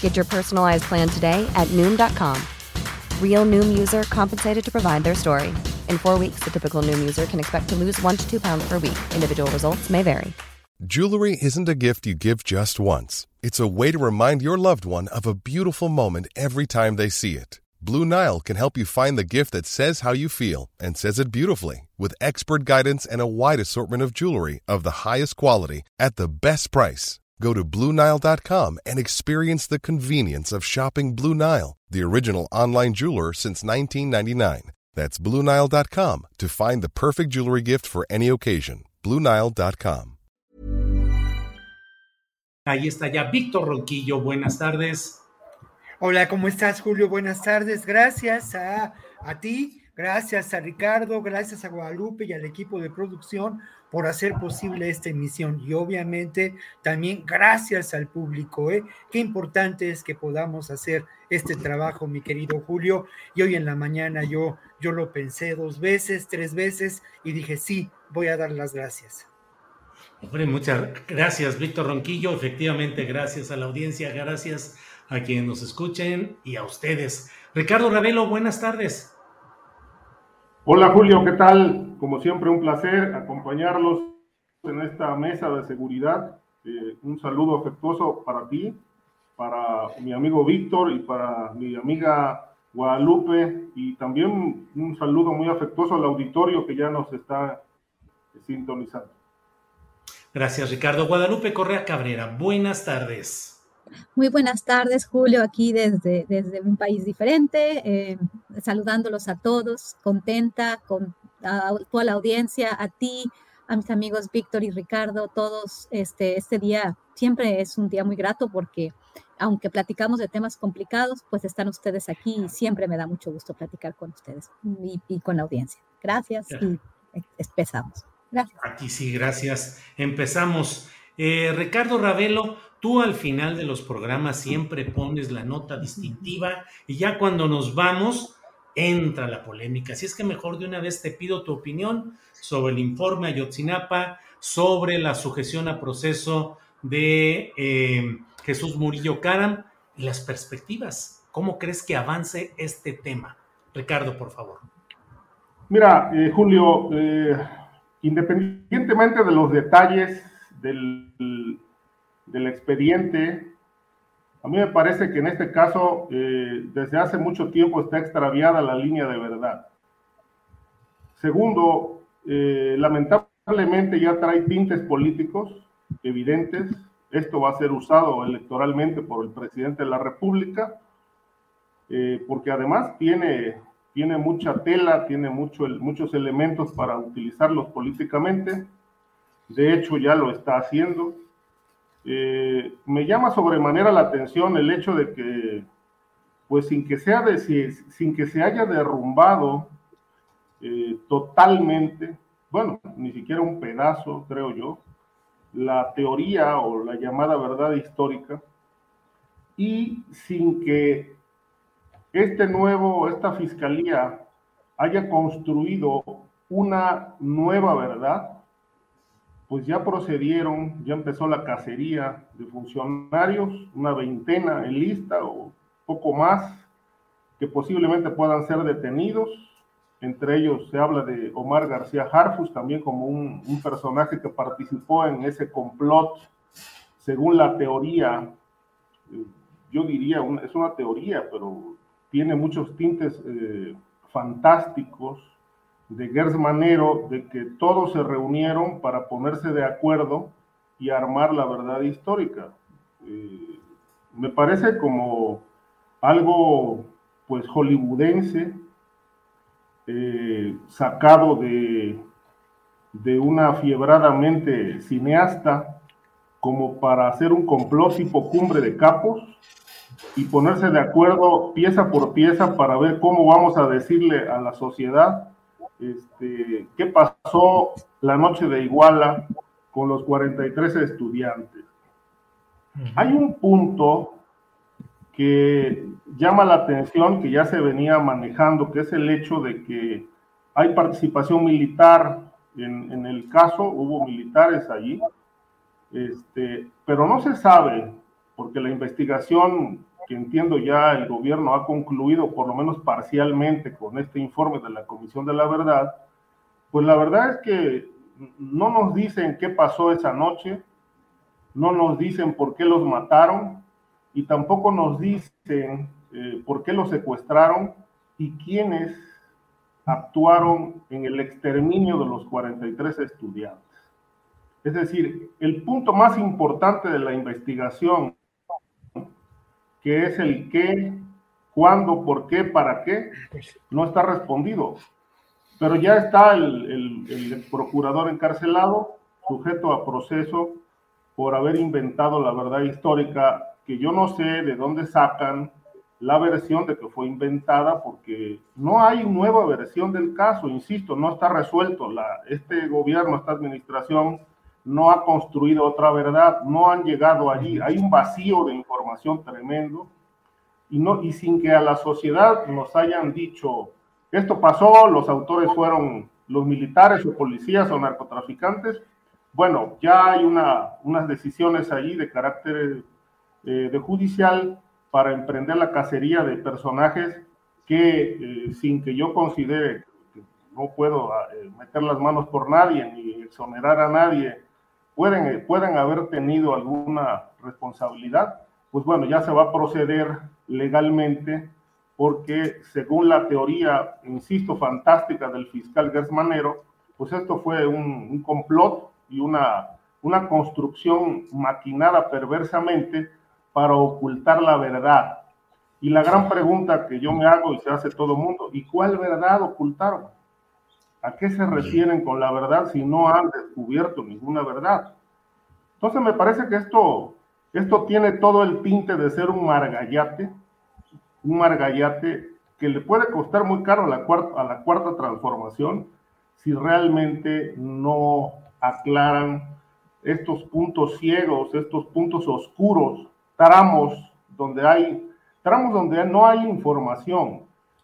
Get your personalized plan today at Noom.com. Real Noom user compensated to provide their story. In four weeks, the typical Noom user can expect to lose one to two pounds per week. Individual results may vary. Jewelry isn't a gift you give just once, it's a way to remind your loved one of a beautiful moment every time they see it. Blue Nile can help you find the gift that says how you feel and says it beautifully with expert guidance and a wide assortment of jewelry of the highest quality at the best price. Go to BlueNile.com and experience the convenience of shopping Blue Nile, the original online jeweler since 1999. That's BlueNile.com to find the perfect jewelry gift for any occasion. BlueNile.com. Ahí está ya Víctor Ronquillo. Buenas tardes. Hola, ¿cómo estás, Julio? Buenas tardes. Gracias a, a ti, gracias a Ricardo, gracias a Guadalupe y al equipo de producción por hacer posible esta emisión y obviamente también gracias al público. ¿eh? Qué importante es que podamos hacer este trabajo, mi querido Julio. Y hoy en la mañana yo, yo lo pensé dos veces, tres veces y dije, sí, voy a dar las gracias. Hombre, muchas gracias, Víctor Ronquillo. Efectivamente, gracias a la audiencia, gracias a quienes nos escuchen y a ustedes. Ricardo Ravelo, buenas tardes. Hola Julio, ¿qué tal? Como siempre, un placer acompañarlos en esta mesa de seguridad. Eh, un saludo afectuoso para ti, para mi amigo Víctor y para mi amiga Guadalupe y también un saludo muy afectuoso al auditorio que ya nos está sintonizando. Gracias, Ricardo. Guadalupe Correa Cabrera, buenas tardes. Muy buenas tardes, Julio, aquí desde, desde un país diferente, eh, saludándolos a todos, contenta con a toda la audiencia, a ti, a mis amigos Víctor y Ricardo, todos, este, este día siempre es un día muy grato porque aunque platicamos de temas complicados, pues están ustedes aquí y siempre me da mucho gusto platicar con ustedes y, y con la audiencia. Gracias y empezamos. Gracias. Aquí sí, gracias. Empezamos. Eh, Ricardo Ravelo, tú al final de los programas siempre pones la nota distintiva y ya cuando nos vamos entra la polémica. Así es que mejor de una vez te pido tu opinión sobre el informe Ayotzinapa, sobre la sujeción a proceso de eh, Jesús Murillo Caram y las perspectivas. ¿Cómo crees que avance este tema? Ricardo, por favor. Mira, eh, Julio, eh, independientemente de los detalles del, del, expediente, a mí me parece que en este caso, eh, desde hace mucho tiempo está extraviada la línea de verdad. Segundo, eh, lamentablemente ya trae tintes políticos evidentes. Esto va a ser usado electoralmente por el presidente de la República, eh, porque además tiene tiene mucha tela, tiene mucho, muchos elementos para utilizarlos políticamente. De hecho, ya lo está haciendo. Eh, me llama sobremanera la atención el hecho de que, pues sin que, sea sin que se haya derrumbado eh, totalmente, bueno, ni siquiera un pedazo, creo yo, la teoría o la llamada verdad histórica, y sin que este nuevo, esta fiscalía haya construido una nueva verdad, pues ya procedieron, ya empezó la cacería de funcionarios, una veintena en lista o poco más, que posiblemente puedan ser detenidos. Entre ellos se habla de Omar García Harfus, también como un, personaje que participó en ese complot, según la teoría, yo diría, es una teoría, pero tiene muchos tintes eh, fantásticos de Gers Manero, de que todos se reunieron para ponerse de acuerdo y armar la verdad histórica. Eh, me parece como algo pues hollywoodense, eh, sacado de, de una fiebradamente cineasta, como para hacer un complot tipo cumbre de capos, y ponerse de acuerdo pieza por pieza para ver cómo vamos a decirle a la sociedad este, qué pasó la noche de Iguala con los 43 estudiantes. Hay un punto que llama la atención, que ya se venía manejando, que es el hecho de que hay participación militar. En, en el caso, hubo militares allí, este, pero no se sabe, porque la investigación que entiendo ya el gobierno ha concluido, por lo menos parcialmente, con este informe de la Comisión de la Verdad, pues la verdad es que no nos dicen qué pasó esa noche, no nos dicen por qué los mataron y tampoco nos dicen eh, por qué los secuestraron y quiénes actuaron en el exterminio de los 43 estudiantes. Es decir, el punto más importante de la investigación que es el qué, cuándo, por qué, para qué, no está respondido. Pero ya está el, el, procurador encarcelado, sujeto a proceso por haber inventado la verdad histórica, que yo no sé de dónde sacan la versión de que fue inventada, porque no hay nueva versión del caso, insisto, no está resuelto. La, este gobierno, esta administración no ha construido otra verdad, no han llegado allí, hay un vacío de información tremendo. Y, no, y sin que a la sociedad nos hayan dicho, esto pasó, los autores fueron los militares o policías o narcotraficantes, bueno, ya hay una, unas decisiones allí de carácter eh, de judicial para emprender la cacería de personajes que eh, sin que yo considere que no puedo eh, meter las manos por nadie ni exonerar a nadie pueden, pueden haber tenido alguna responsabilidad, pues bueno, ya se va a proceder legalmente porque según la teoría, insisto, fantástica del fiscal Gersmanero, pues esto fue un, un complot y una, una construcción maquinada perversamente para ocultar la verdad. Y la gran pregunta que yo me hago y se hace todo el mundo, ¿y cuál verdad ocultaron? ¿A qué se refieren con la verdad si no han descubierto ninguna verdad? Entonces me parece que esto, esto tiene todo el tinte de ser un margallate, un margallate que le puede costar muy caro a la cuarta, a la cuarta transformación si realmente no aclaran estos puntos ciegos, estos puntos oscuros, tramos donde hay, tramos donde no hay información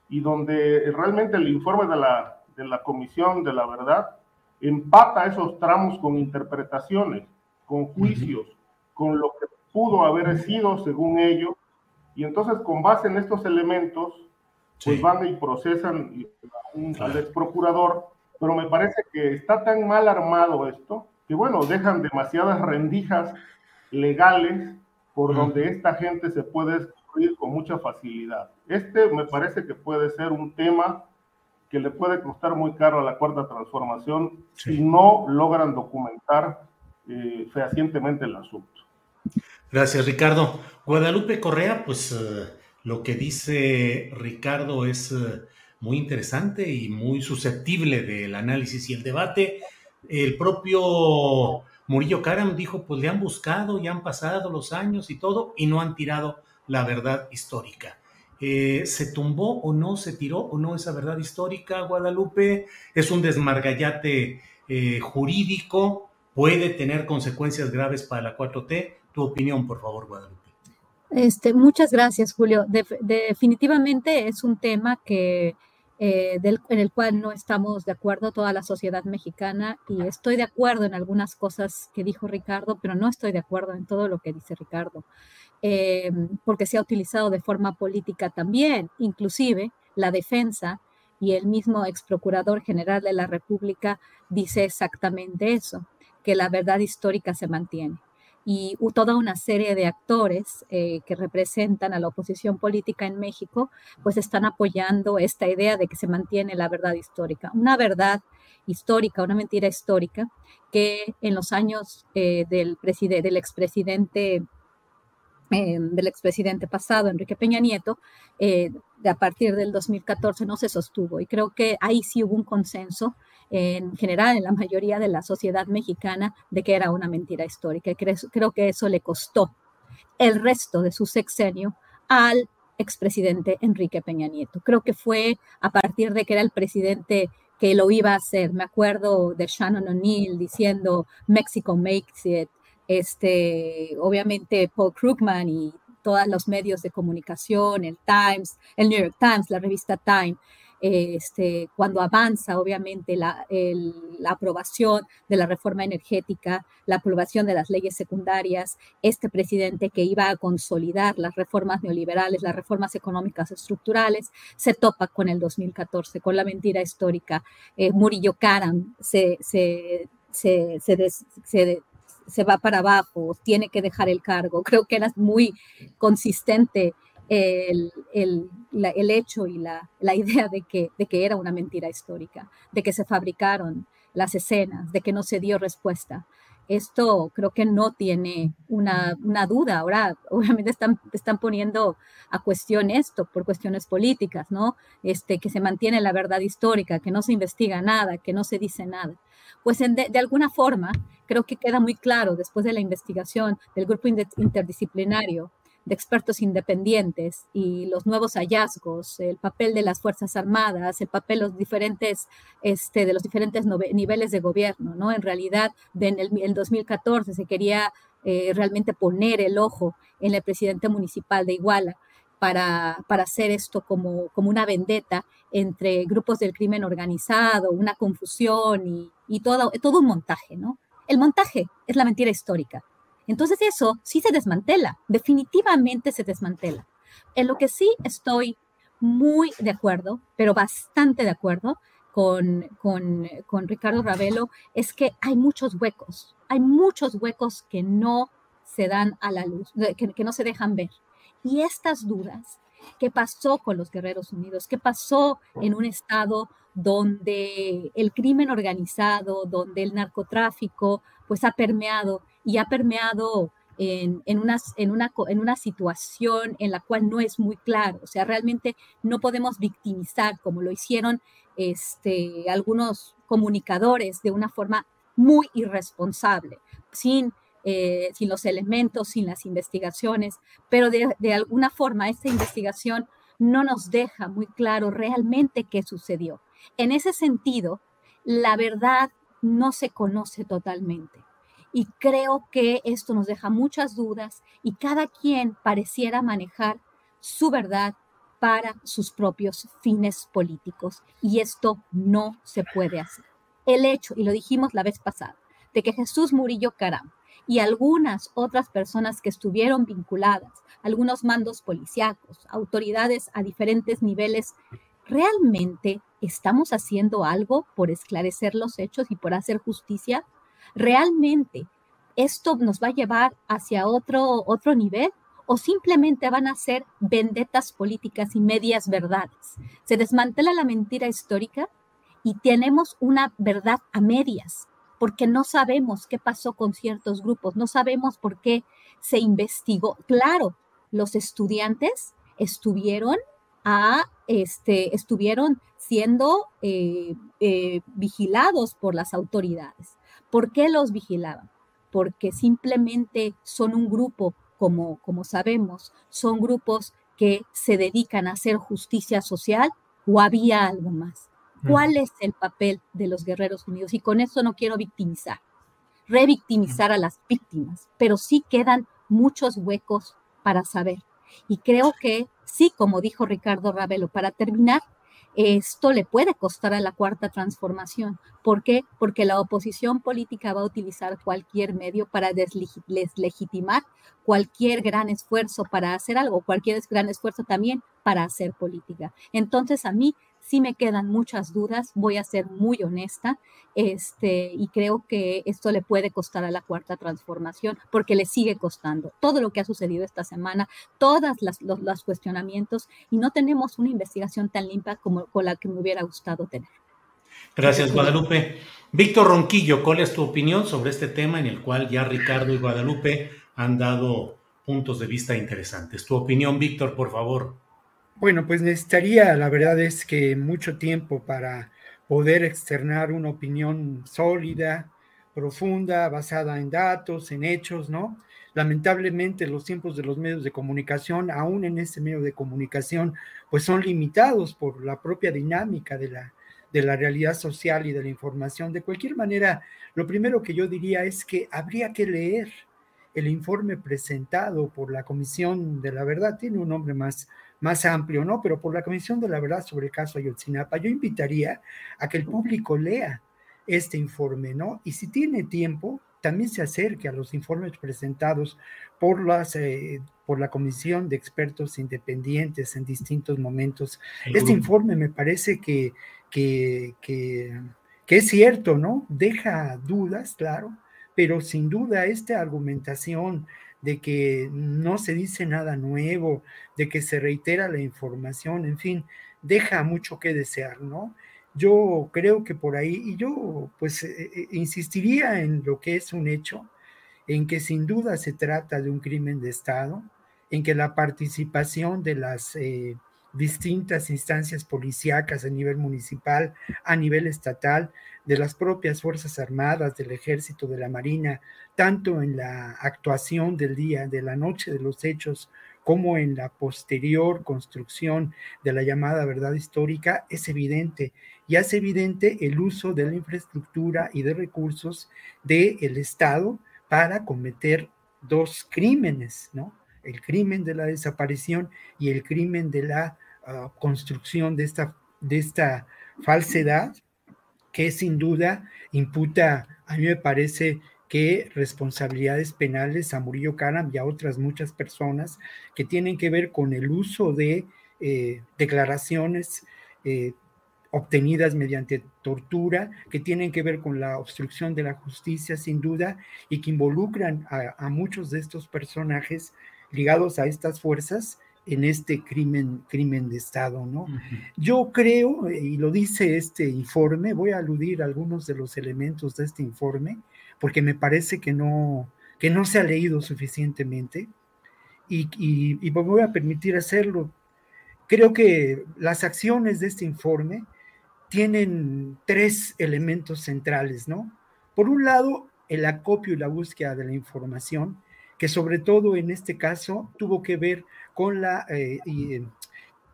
y donde realmente el informe de la de la Comisión de la Verdad empata esos tramos con interpretaciones, con juicios, con lo que pudo haber sido según ellos, y entonces con base en estos elementos, pues van y procesan al ex procurador, pero me parece que está tan mal armado esto, que bueno, dejan demasiadas rendijas legales por donde esta gente se puede excluir con mucha facilidad. Este me parece que puede ser un tema que le puede costar muy caro a la cuarta transformación si no logran documentar eh, fehacientemente el asunto. Gracias, Ricardo. Guadalupe Correa, pues eh, lo que dice Ricardo es eh, muy interesante y muy susceptible del análisis y el debate. El propio Murillo Karam dijo, pues le han buscado, ya han pasado los años y todo, y no han tirado la verdad histórica. Eh, ¿Se tumbó o no, se tiró o no esa verdad histórica, Guadalupe? ¿Es un desmargallate eh, jurídico? ¿Puede tener consecuencias graves para la 4T? Tu opinión, por favor, Guadalupe. Este, muchas gracias, Julio. definitivamente es un tema que, eh, en el cual no estamos de acuerdo toda la sociedad mexicana y estoy de acuerdo en algunas cosas que dijo Ricardo, pero no estoy de acuerdo en todo lo que dice Ricardo. Eh, porque se ha utilizado de forma política también, inclusive la defensa y el mismo ex procurador general de la República dice exactamente eso, que la verdad histórica se mantiene. Y toda una serie de actores eh, que representan a la oposición política en México, pues están apoyando esta idea de que se mantiene la verdad histórica. Una verdad histórica, una mentira histórica, que en los años eh, del, del expresidente eh, del expresidente pasado, Enrique Peña Nieto, eh, a partir del 2014 no se sostuvo. Y creo que ahí sí hubo un consenso en general, en la mayoría de la sociedad mexicana, de que era una mentira histórica. Y creo, creo que eso le costó el resto de su sexenio al expresidente Enrique Peña Nieto. Creo que fue a partir de que era el presidente que lo iba a hacer. Me acuerdo de Shannon O'Neill diciendo Mexico makes it. Este, obviamente Paul Krugman y todos los medios de comunicación, el Times, el New York Times, la revista Time, este, cuando avanza obviamente la, aprobación de la reforma energética, la aprobación de las leyes secundarias, este presidente que iba a consolidar las reformas neoliberales, las reformas económicas estructurales, se topa con el 2014, con la mentira histórica. Eh, Murillo Karam se, se, se, se va para abajo, tiene que dejar el cargo. Creo que era muy consistente el, el, hecho y la, la idea de que, de que era una mentira histórica, de que se fabricaron las escenas, de que no se dio respuesta. Esto creo que no tiene una, una duda. Ahora, obviamente, están, están poniendo a cuestión esto por cuestiones políticas, ¿no? Este, que se mantiene la verdad histórica, que no se investiga nada, que no se dice nada. Pues de, de, alguna forma, creo que queda muy claro después de la investigación del grupo interdisciplinario de expertos independientes y los nuevos hallazgos, el papel de las Fuerzas Armadas, el papel los diferentes, este, de los diferentes niveles de gobierno, ¿no? En realidad, en el, 2014 se quería eh, realmente poner el ojo en el presidente municipal de Iguala. Para, para, hacer esto como, como una vendetta entre grupos del crimen organizado, una confusión y, y todo, todo un montaje, ¿no? El montaje es la mentira histórica. Entonces eso sí se desmantela, definitivamente se desmantela. En lo que sí estoy muy de acuerdo, pero bastante de acuerdo con, con, Ricardo Ravelo, es que hay muchos huecos, hay muchos huecos que no se dan a la luz, que, que no se dejan ver. Y estas dudas, ¿qué pasó con los Guerreros Unidos? ¿Qué pasó en un estado donde el crimen organizado, donde el narcotráfico, pues ha permeado y ha permeado en, en, una, en, una, en una situación en la cual no es muy claro. O sea, realmente no podemos victimizar como lo hicieron este, algunos comunicadores de una forma muy irresponsable, sin, eh, sin los elementos, sin las investigaciones, pero de, de alguna forma esta investigación no nos deja muy claro realmente qué sucedió. En ese sentido, la verdad no se conoce totalmente. Y creo que esto nos deja muchas dudas y cada quien pareciera manejar su verdad para sus propios fines políticos. Y esto no se puede hacer. El hecho, y lo dijimos la vez pasada, de que Jesús Murillo Caram y algunas otras personas que estuvieron vinculadas, algunos mandos policíacos, autoridades a diferentes niveles, ¿realmente estamos haciendo algo por esclarecer los hechos y por hacer justicia? ¿Realmente esto nos va a llevar hacia otro, otro nivel? ¿O simplemente van a ser vendetas políticas y medias verdades? Se desmantela la mentira histórica y tenemos una verdad a medias, porque no sabemos qué pasó con ciertos grupos, no sabemos por qué se investigó. Claro, los estudiantes estuvieron a, este, estuvieron siendo eh, eh, vigilados por las autoridades. ¿Por qué los vigilaban? Porque simplemente son un grupo, como, como sabemos, son grupos que se dedican a hacer justicia social o había algo más. ¿Cuál es el papel de los Guerreros Unidos? Y con eso no quiero victimizar, revictimizar a las víctimas, pero sí quedan muchos huecos para saber. Y creo que sí, como dijo Ricardo Ravelo, para terminar, esto le puede costar a la cuarta transformación. ¿Por qué? Porque la oposición política va a utilizar cualquier medio para deslegitimar cualquier gran esfuerzo para hacer algo, cualquier gran esfuerzo también para hacer política. Entonces a mí sí me quedan muchas dudas, voy a ser muy honesta, este, y creo que esto le puede costar a la cuarta transformación, porque le sigue costando todo lo que ha sucedido esta semana, todos los, cuestionamientos, y no tenemos una investigación tan limpia como con la que me hubiera gustado tener. Gracias, Guadalupe. Víctor Ronquillo, ¿cuál es tu opinión sobre este tema en el cual ya Ricardo y Guadalupe han dado puntos de vista interesantes? Tu opinión, Víctor, por favor. Bueno, pues necesitaría, la verdad es que mucho tiempo para poder externar una opinión sólida, profunda, basada en datos, en hechos, ¿no? Lamentablemente los tiempos de los medios de comunicación, aún en este medio de comunicación, pues son limitados por la propia dinámica de la, de la realidad social y de la información. De cualquier manera, lo primero que yo diría es que habría que leer el informe presentado por la Comisión de la Verdad, tiene un nombre más, más amplio, ¿no? Pero por la Comisión de la Verdad sobre el caso Ayotzinapa, yo invitaría a que el público lea este informe, ¿no? Y si tiene tiempo, también se acerque a los informes presentados por, las, eh, por la Comisión de Expertos Independientes en distintos momentos. Este informe me parece que, que, que, que es cierto, ¿no? Deja dudas, claro, pero sin duda esta argumentación de que no se dice nada nuevo, de que se reitera la información, en fin, deja mucho que desear, ¿no? Yo creo que por ahí, y yo pues eh, eh, insistiría en lo que es un hecho, en que sin duda se trata de un crimen de Estado, en que la participación de las eh, distintas instancias policíacas a nivel municipal, a nivel estatal, de las propias Fuerzas Armadas, del Ejército, de la Marina, tanto en la actuación del día, de la noche de los hechos, como en la posterior construcción de la llamada verdad histórica, es evidente y hace evidente el uso de la infraestructura y de recursos del Estado para cometer dos crímenes, ¿no? El crimen de la desaparición y el crimen de la ah, construcción de esta, de esta falsedad que sin duda imputa, a mí me parece que responsabilidades penales a Murillo Karam y a otras muchas personas que tienen que ver con el uso de eh, declaraciones eh, obtenidas mediante tortura, que tienen que ver con la obstrucción de la justicia, sin duda, y que involucran a, muchos de estos personajes ligados a estas fuerzas en este crimen, crimen de Estado, ¿no? Yo creo, y lo dice este informe, voy a aludir a algunos de los elementos de este informe, porque me parece que no, que no se ha leído suficientemente, y, y, y me voy a permitir hacerlo. Creo que las acciones de este informe tienen tres elementos centrales, ¿no? Por un lado, el acopio y la búsqueda de la información, que sobre todo en este caso tuvo que ver con la eh, eh,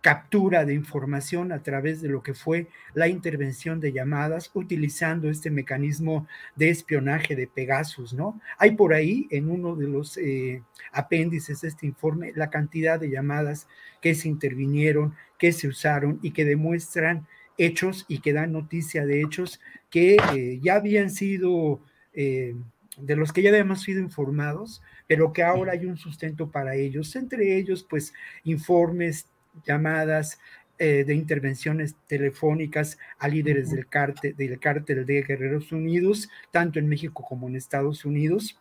captura de información a través de lo que fue la intervención de llamadas utilizando este mecanismo de espionaje de Pegasus, ¿no? Hay por ahí en uno de los eh, apéndices de este informe la cantidad de llamadas que se intervinieron, que se usaron y que demuestran hechos y que dan noticia de hechos que ya habían sido, de los que ya habíamos sido informados, pero que ahora hay un sustento para ellos, entre ellos pues informes, llamadas, eh, de intervenciones telefónicas a líderes del cártel, del cártel de Guerreros Unidos, tanto en México como en Estados Unidos,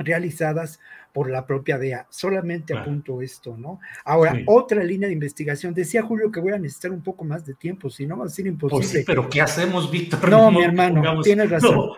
realizadas por la propia DEA. Solamente apunto esto, ¿no? Ahora, otra línea de investigación. Decía Julio que voy a necesitar un poco más de tiempo, si no va a ser imposible. Pues sí, pero ¿qué hacemos, Víctor? No, mi hermano, tienes razón.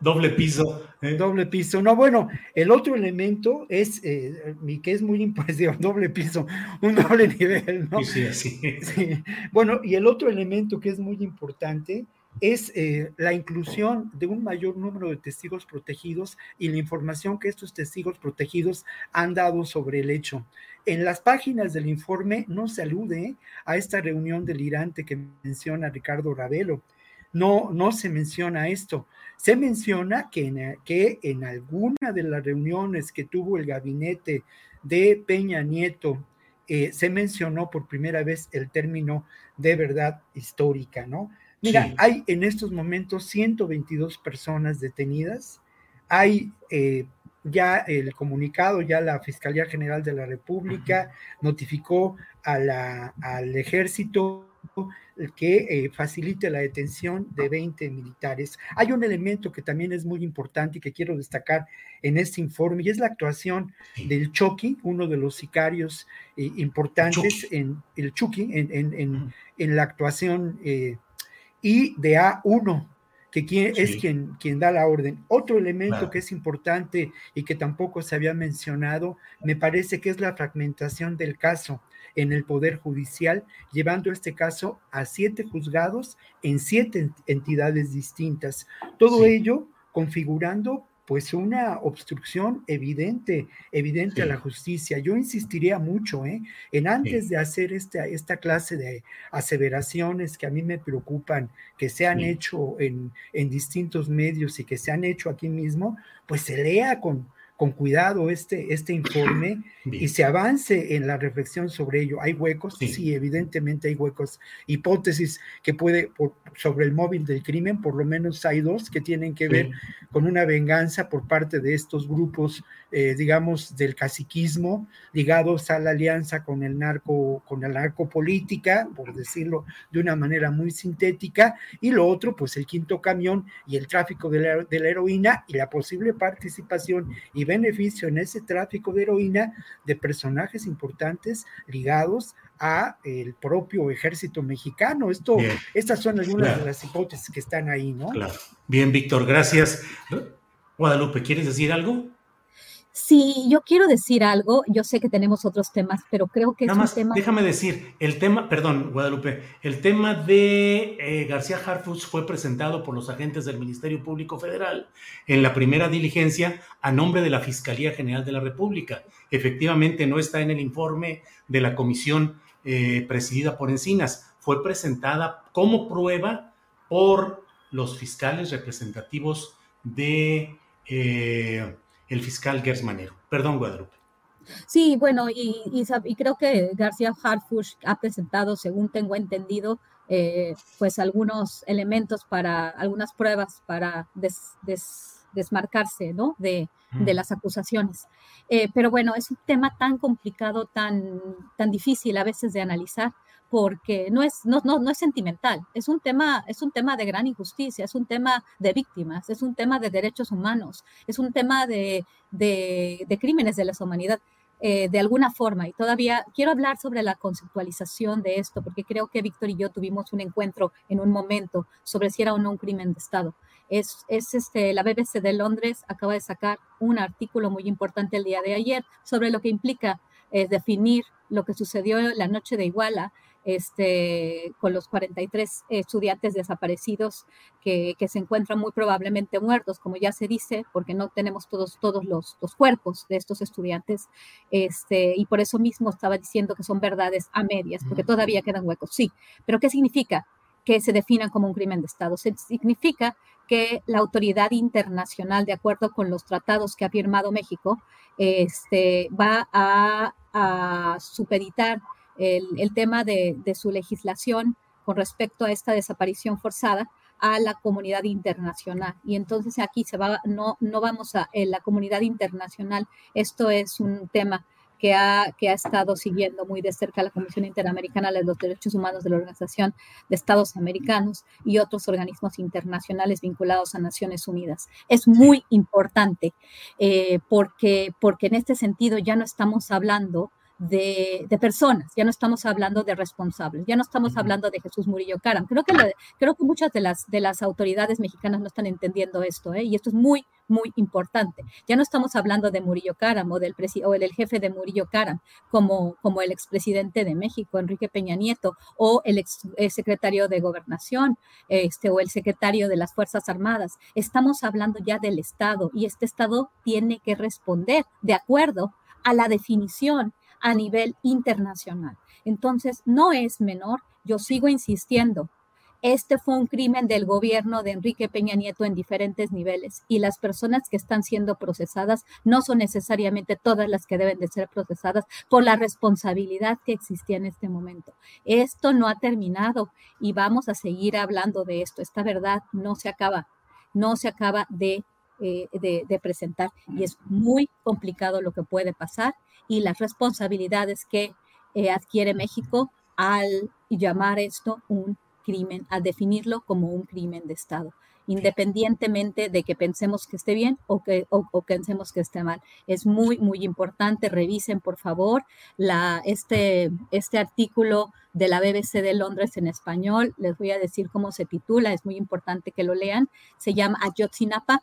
doble piso. ¿eh? Doble piso. No, bueno, el otro elemento es, eh, que es muy importante, doble piso, un doble nivel, ¿no? Sí, sí, sí. Bueno, y el otro elemento que es muy importante es eh, la inclusión de un mayor número de testigos protegidos y la información que estos testigos protegidos han dado sobre el hecho. En las páginas del informe no se alude a esta reunión delirante que menciona Ricardo Ravelo. No, no se menciona esto. Se menciona que en, que en alguna de las reuniones que tuvo el gabinete de Peña Nieto eh, se mencionó por primera vez el término de verdad histórica, ¿no? Mira, hay en estos momentos 122 personas detenidas. Hay eh, ya el comunicado, ya la Fiscalía General de la República notificó a la, al ejército que eh, facilite la detención de 20 militares. Hay un elemento que también es muy importante y que quiero destacar en este informe y es la actuación del Chucky, uno de los sicarios eh, importantes en el Chucky, en, en, la actuación y de A1, que es quien, quien da la orden. Otro elemento que es importante y que tampoco se había mencionado, me parece que es la fragmentación del caso en el Poder Judicial, llevando este caso a siete juzgados en siete entidades distintas. Todo ello configurando pues una obstrucción evidente, evidente a la justicia. Yo insistiría mucho ¿eh? en antes de hacer esta, esta clase de aseveraciones que a mí me preocupan, que se han hecho en, en distintos medios y que se han hecho aquí mismo, pues se lea con, con cuidado este, este informe y se avance en la reflexión sobre ello. ¿Hay huecos? Sí. evidentemente hay huecos. Hipótesis que puede, sobre el móvil del crimen, por lo menos hay dos que tienen que ver con una venganza por parte de estos grupos, eh, digamos, del caciquismo, ligados a la alianza con el narco, con la narcopolítica, por decirlo de una manera muy sintética, y lo otro, pues el quinto camión y el tráfico de la, de la heroína y la posible participación y beneficio en ese tráfico de heroína de personajes importantes ligados a el propio ejército mexicano. Esto, estas son algunas de las hipótesis que están ahí, ¿no? Claro. Bien, Víctor, gracias. Guadalupe, ¿quieres decir algo? Sí, yo quiero decir algo. Yo sé que tenemos otros temas, pero creo que Nada es un más, Déjame decir, el tema, perdón, Guadalupe, el tema de eh, García Harfuch fue presentado por los agentes del Ministerio Público Federal en la primera diligencia a nombre de la Fiscalía General de la República. Efectivamente, no está en el informe de la comisión eh, presidida por Encinas. Fue presentada como prueba por los fiscales representativos de. Eh, el fiscal Gers Manero. Perdón, Guadalupe. Sí, bueno, y, y, creo que García Harfush ha presentado, según tengo entendido, eh, pues algunos elementos para, algunas pruebas para desmarcarse, ¿no? De, de, las acusaciones. Eh, pero bueno, es un tema tan complicado, tan, tan difícil a veces de analizar, porque no es, no, no, no es sentimental, es un, tema, es un tema de gran injusticia, es un tema de víctimas, es un tema de derechos humanos, es un tema de, de, de crímenes de la humanidad. Eh, de alguna forma. Y todavía quiero hablar sobre la conceptualización de esto, porque creo que Víctor y yo tuvimos un encuentro en un momento sobre si era o no un crimen de Estado. Es, es este, la BBC de Londres acaba de sacar un artículo muy importante el día de ayer sobre lo que implica eh, definir lo que sucedió la noche de Iguala este, con los 43 estudiantes desaparecidos que, se encuentran muy probablemente muertos, como ya se dice, porque no tenemos todos, todos los, los, cuerpos de estos estudiantes, este, y por eso mismo estaba diciendo que son verdades a medias, porque todavía quedan huecos, sí, pero ¿qué significa? Que se definan como un crimen de Estado. significa que la autoridad internacional, de acuerdo con los tratados que ha firmado México, este, va a, supeditar el, tema de, su legislación con respecto a esta desaparición forzada a la comunidad internacional. Y entonces aquí se va, no, no vamos a la comunidad internacional. Esto es un tema que ha, que ha estado siguiendo muy de cerca la Comisión Interamericana de los Derechos Humanos de la Organización de Estados Americanos y otros organismos internacionales vinculados a Naciones Unidas. Es muy importante eh, porque, porque en este sentido ya no estamos hablando de, personas, ya no estamos hablando de responsables, ya no estamos hablando de Jesús Murillo Caram. Creo que, creo que muchas de las, de las autoridades mexicanas no están entendiendo esto, ¿eh? y esto es muy, muy importante. Ya no estamos hablando de Murillo Caram o del, o el, jefe de Murillo Caram, como, como el expresidente de México, Enrique Peña Nieto, o el ex secretario de Gobernación, este, o el secretario de las Fuerzas Armadas. Estamos hablando ya del Estado, y este Estado tiene que responder de acuerdo a la definición a nivel internacional. Entonces, no es menor, yo sigo insistiendo, este fue un crimen del gobierno de Enrique Peña Nieto en diferentes niveles y las personas que están siendo procesadas no son necesariamente todas las que deben de ser procesadas por la responsabilidad que existía en este momento. Esto no ha terminado y vamos a seguir hablando de esto. Esta verdad no se acaba, no se acaba de eh, de, presentar y es muy complicado lo que puede pasar y las responsabilidades que eh, adquiere México al llamar esto un crimen, al definirlo como un crimen de Estado independientemente de que pensemos que esté bien o que o, pensemos que esté mal. Es muy, muy importante. Revisen, por favor, la, este, este artículo de la BBC de Londres en español. Les voy a decir cómo se titula. Es muy importante que lo lean. Se llama Ayotzinapa,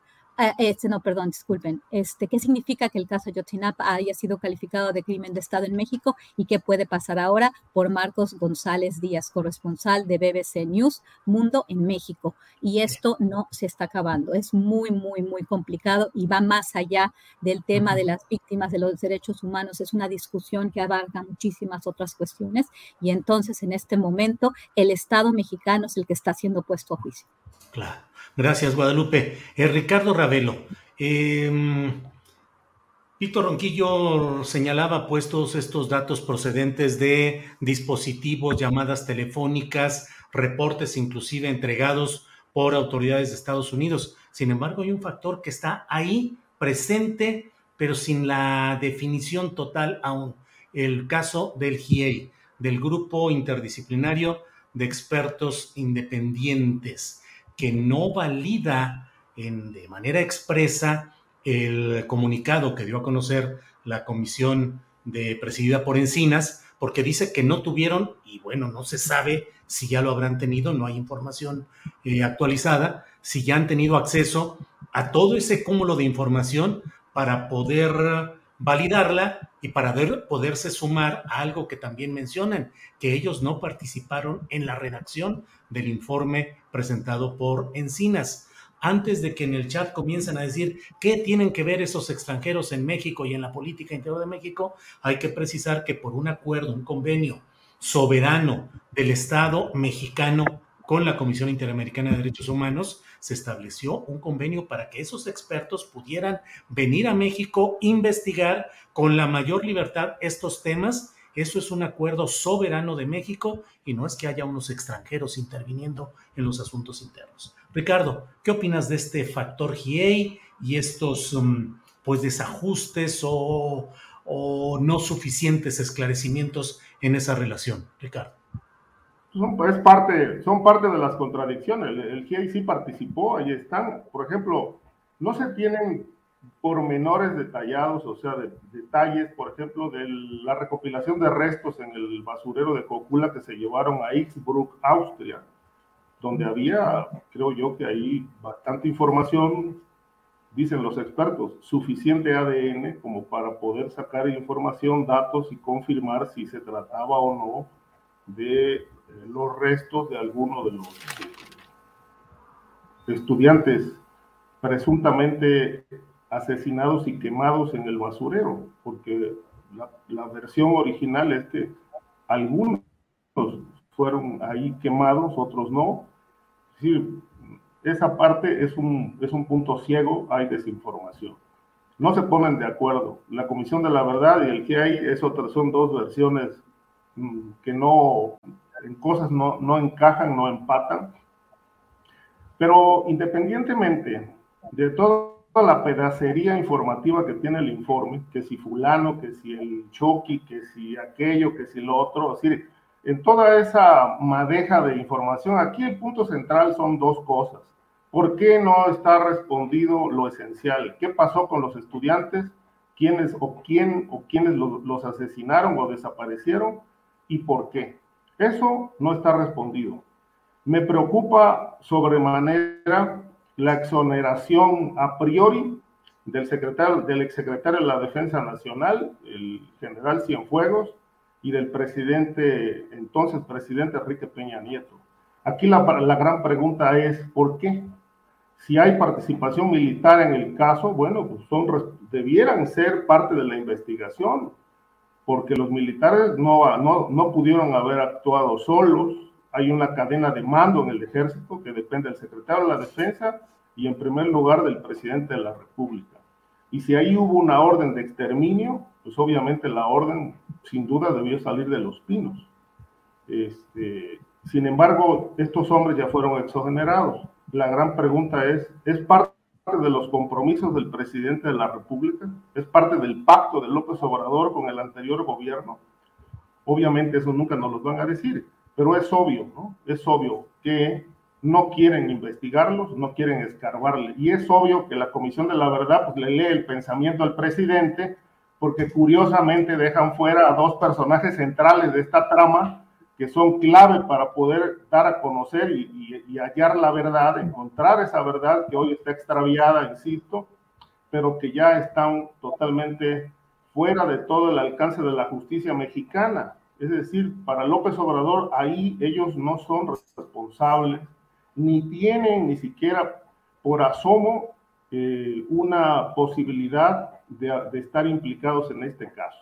este, no, perdón, disculpen. Este, ¿Qué significa que el caso Yotzinapa haya sido calificado de crimen de Estado en México y qué puede pasar ahora por Marcos González Díaz, corresponsal de BBC News Mundo en México? Y esto no se está acabando. Es muy, muy, muy complicado y va más allá del tema de las víctimas de los derechos humanos. Es una discusión que abarca muchísimas otras cuestiones y entonces en este momento el Estado mexicano es el que está siendo puesto a juicio. Claro. Gracias, Guadalupe. Eh, Ricardo Ravelo. Víctor Ronquillo señalaba pues todos estos datos procedentes de dispositivos, llamadas telefónicas, reportes inclusive entregados por autoridades de Estados Unidos. Sin embargo, hay un factor que está ahí presente, pero sin la definición total aún. El caso del GIEI, del Grupo Interdisciplinario de Expertos Independientes que no valida en, de manera expresa el comunicado que dio a conocer la comisión de presidida por Encinas, porque dice que no tuvieron, y bueno, no se sabe si ya lo habrán tenido, no hay información eh, actualizada, si ya han tenido acceso a todo ese cúmulo de información para poder validarla y para poderse sumar a algo que también mencionan, que ellos no participaron en la redacción del informe presentado por Encinas. Antes de que en el chat comiencen a decir qué tienen que ver esos extranjeros en México y en la política interior de México, hay que precisar que por un acuerdo, un convenio soberano del Estado mexicano con la Comisión Interamericana de Derechos Humanos, se estableció un convenio para que esos expertos pudieran venir a México, investigar con la mayor libertad estos temas. Eso es un acuerdo soberano de México y no es que haya unos extranjeros interviniendo en los asuntos internos. Ricardo, ¿qué opinas de este factor GIEI y estos um, pues desajustes o no suficientes esclarecimientos en esa relación, Ricardo? Son, es parte, son parte de las contradicciones. El, el sí participó, ahí están. Por ejemplo, no se tienen pormenores detallados, o sea, de, detalles, por ejemplo, de la recopilación de restos en el basurero de Cocula que se llevaron a Innsbruck, Austria, donde había, creo yo que ahí bastante información, dicen los expertos, suficiente ADN como para poder sacar información, datos y confirmar si se trataba o no de los restos de algunos de los eh, estudiantes presuntamente asesinados y quemados en el basurero, porque la, versión original es que algunos fueron ahí quemados, otros no. esa parte es un, es un punto ciego, hay desinformación. No se ponen de acuerdo. La Comisión de la Verdad y el que hay es otra, son dos versiones mm, que no, cosas no, no encajan, no empatan. Pero independientemente de toda la pedacería informativa que tiene el informe, que si fulano, que si el Chucky, que si aquello, que si lo otro, es decir, en toda esa madeja de información, aquí el punto central son dos cosas. ¿Por qué no está respondido lo esencial? ¿Qué pasó con los estudiantes? ¿Quiénes o quién o quiénes los, los asesinaron o desaparecieron? ¿Y por qué? Eso no está respondido. Me preocupa sobremanera la exoneración a priori del secretario, del exsecretario de la Defensa Nacional, el general Cienfuegos, y del entonces presidente Enrique Peña Nieto. Aquí la, la gran pregunta es, ¿por qué? Si hay participación militar en el caso, bueno, pues son, debieran ser parte de la investigación porque los militares no, no, no pudieron haber actuado solos. Hay una cadena de mando en el ejército que depende del secretario de la defensa y en primer lugar del presidente de la República. Y si ahí hubo una orden de exterminio, pues obviamente la orden sin duda debió salir de los pinos. Este, sin embargo, estos hombres ya fueron exonerados. La gran pregunta es, ¿es parte de los compromisos del presidente de la República, es parte del pacto de López Obrador con el anterior gobierno. Obviamente eso nunca nos lo van a decir, pero es obvio, ¿no? Es obvio que no quieren investigarlos, no quieren escarbarle. Y es obvio que la Comisión de la Verdad pues, le lee el pensamiento al presidente, porque curiosamente dejan fuera a dos personajes centrales de esta trama, que son clave para poder dar a conocer y, y, hallar la verdad, encontrar esa verdad que hoy está extraviada, insisto, pero que ya están totalmente fuera de todo el alcance de la justicia mexicana. Es decir, para López Obrador, ahí ellos no son responsables, ni tienen ni siquiera por asomo eh, una posibilidad de, de estar implicados en este caso.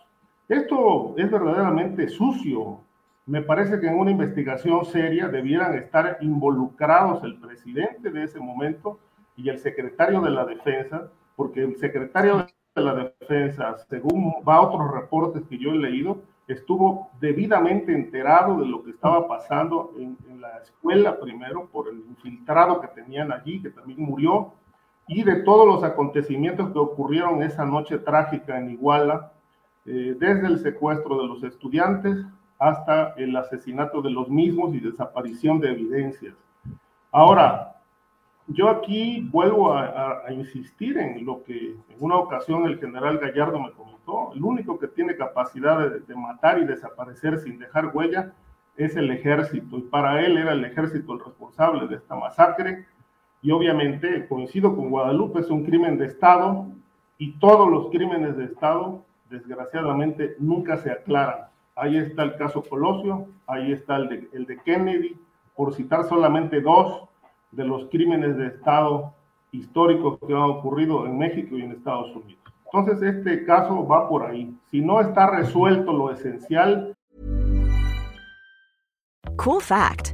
Esto es verdaderamente sucio. Me parece que en una investigación seria debieran estar involucrados el presidente de ese momento y el secretario de la defensa, porque el secretario de la defensa, según va otros reportes que yo he leído, estuvo debidamente enterado de lo que estaba pasando en, en, la escuela primero por el infiltrado que tenían allí, que también murió, y de todos los acontecimientos que ocurrieron esa noche trágica en Iguala, eh, desde el secuestro de los estudiantes hasta el asesinato de los mismos y desaparición de evidencias. Ahora, yo aquí vuelvo a, insistir en lo que en una ocasión el general Gallardo me comentó. El único que tiene capacidad de, matar y desaparecer sin dejar huella es el ejército. Y para él era el ejército el responsable de esta masacre. Y obviamente, coincido con Guadalupe, es un crimen de Estado y todos los crímenes de Estado desgraciadamente nunca se aclaran. Ahí está el caso Colosio, ahí está el de, el de Kennedy, por citar solamente dos de los crímenes de Estado históricos que han ocurrido en México y en Estados Unidos. Entonces, este caso va por ahí. Si no está resuelto lo esencial. Cool fact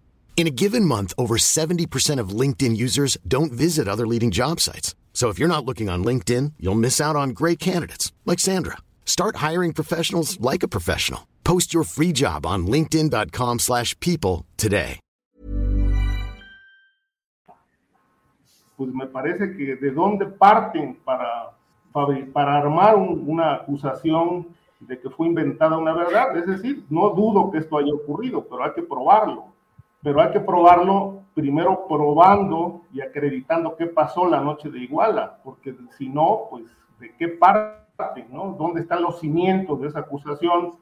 In a given month, over 70% of LinkedIn users don't visit other leading job sites. So if you're not looking on LinkedIn, you'll miss out on great candidates like Sandra. Start hiring professionals like a professional. Post your free job on linkedin.com/people today. Pues me parece que de dónde parten para para armar un, una acusación de que fue inventada una verdad, es decir, no dudo que esto haya ocurrido, pero hay que probarlo. Pero hay que probarlo primero probando y acreditando qué pasó la noche de Iguala, porque si no, pues de qué parte, ¿no? ¿Dónde están los cimientos de esa acusación?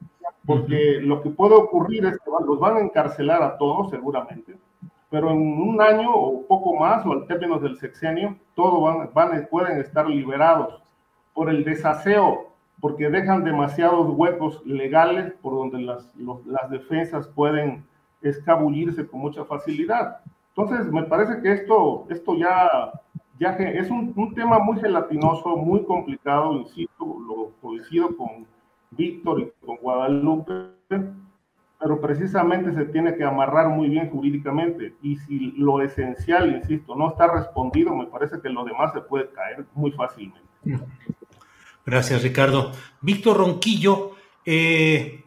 Porque lo que puede ocurrir es que los van a encarcelar a todos seguramente, pero en un año o poco más, o al término del sexenio, todos van, van, pueden estar liberados por el desaseo, porque dejan demasiados huecos legales por donde las, los, las defensas pueden escabullirse con mucha facilidad. Entonces, me parece que esto, esto ya, es un, un tema muy gelatinoso, muy complicado, insisto, lo coincido con Víctor y con Guadalupe, pero precisamente se tiene que amarrar muy bien jurídicamente. Y si lo esencial, insisto, no está respondido, me parece que lo demás se puede caer muy fácilmente. Gracias, Ricardo. Víctor Ronquillo, eh,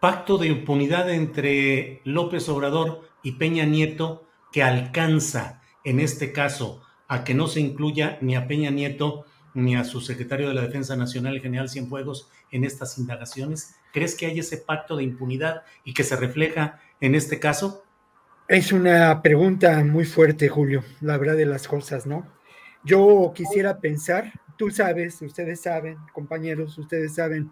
pacto de impunidad entre López Obrador y Peña Nieto que alcanza, en este caso, a que no se incluya ni a Peña Nieto ni a su secretario de la Defensa Nacional, general Cienfuegos, en estas indagaciones? ¿Crees que hay ese pacto de impunidad y que se refleja en este caso? Es una pregunta muy fuerte, Julio, la verdad de las cosas, ¿no? Yo quisiera pensar, tú sabes, ustedes saben, compañeros, ustedes saben,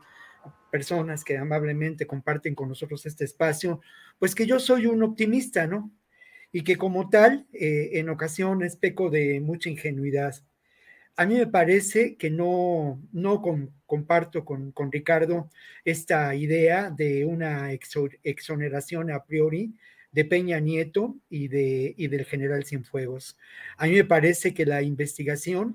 personas que amablemente comparten con nosotros este espacio, pues que yo soy un optimista, ¿no? Y que como tal, eh, en ocasiones peco de mucha ingenuidad. A mí me parece que no, no comparto con, con, Ricardo esta idea de una exoneración a priori de Peña Nieto y, de, y del general Cienfuegos. A mí me parece que la investigación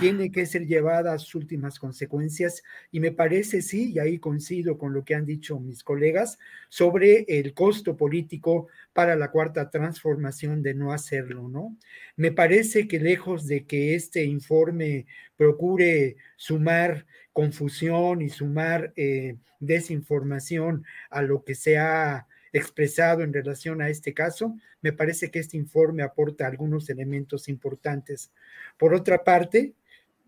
tiene que ser llevada a sus últimas consecuencias y me parece, sí, y ahí coincido con lo que han dicho mis colegas, sobre el costo político para la cuarta transformación de no hacerlo, ¿no? Me parece que lejos de que este informe procure sumar confusión y sumar eh, desinformación a lo que se ha expresado en relación a este caso, me parece que este informe aporta algunos elementos importantes. Por otra parte,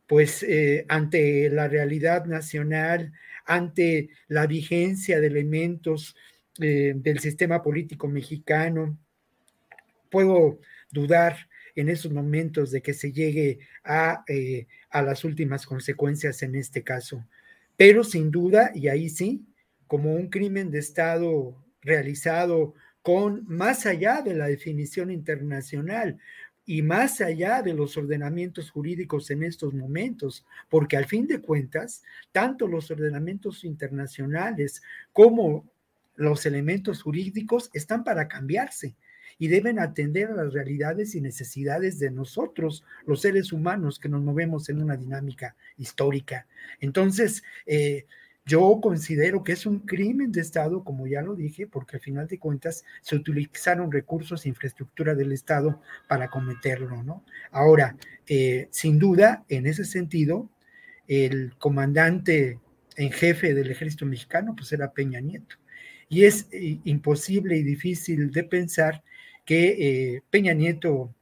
pues eh, ante la realidad nacional, ante la vigencia de elementos eh, del sistema político mexicano, puedo dudar en esos momentos de que se llegue a, eh, a las últimas consecuencias en este caso. Pero sin duda, y ahí sí, como un crimen de Estado realizado con más allá de la definición internacional y más allá de los ordenamientos jurídicos en estos momentos, porque al fin de cuentas, tanto los ordenamientos internacionales como los elementos jurídicos están para cambiarse y deben atender a las realidades y necesidades de nosotros, los seres humanos que nos movemos en una dinámica histórica. Entonces, eh, yo considero que es un crimen de Estado, como ya lo dije, porque al final de cuentas se utilizaron recursos e infraestructura del Estado para cometerlo, ¿no? Ahora, eh, sin duda, en ese sentido, el comandante en jefe del ejército mexicano, pues era Peña Nieto. Y es eh, imposible y difícil de pensar que eh, Peña Nieto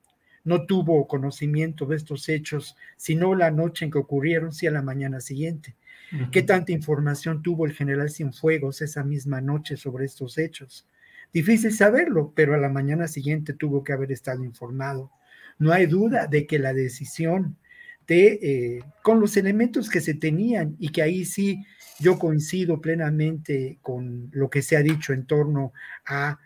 no tuvo conocimiento de estos hechos, sino la noche en que ocurrieron, sí a la mañana siguiente. ¿Qué tanta información tuvo el general Cienfuegos esa misma noche sobre estos hechos? Difícil saberlo, pero a la mañana siguiente tuvo que haber estado informado. No hay duda de que la decisión de, eh, con los elementos que se tenían, y que ahí sí yo coincido plenamente con lo que se ha dicho en torno a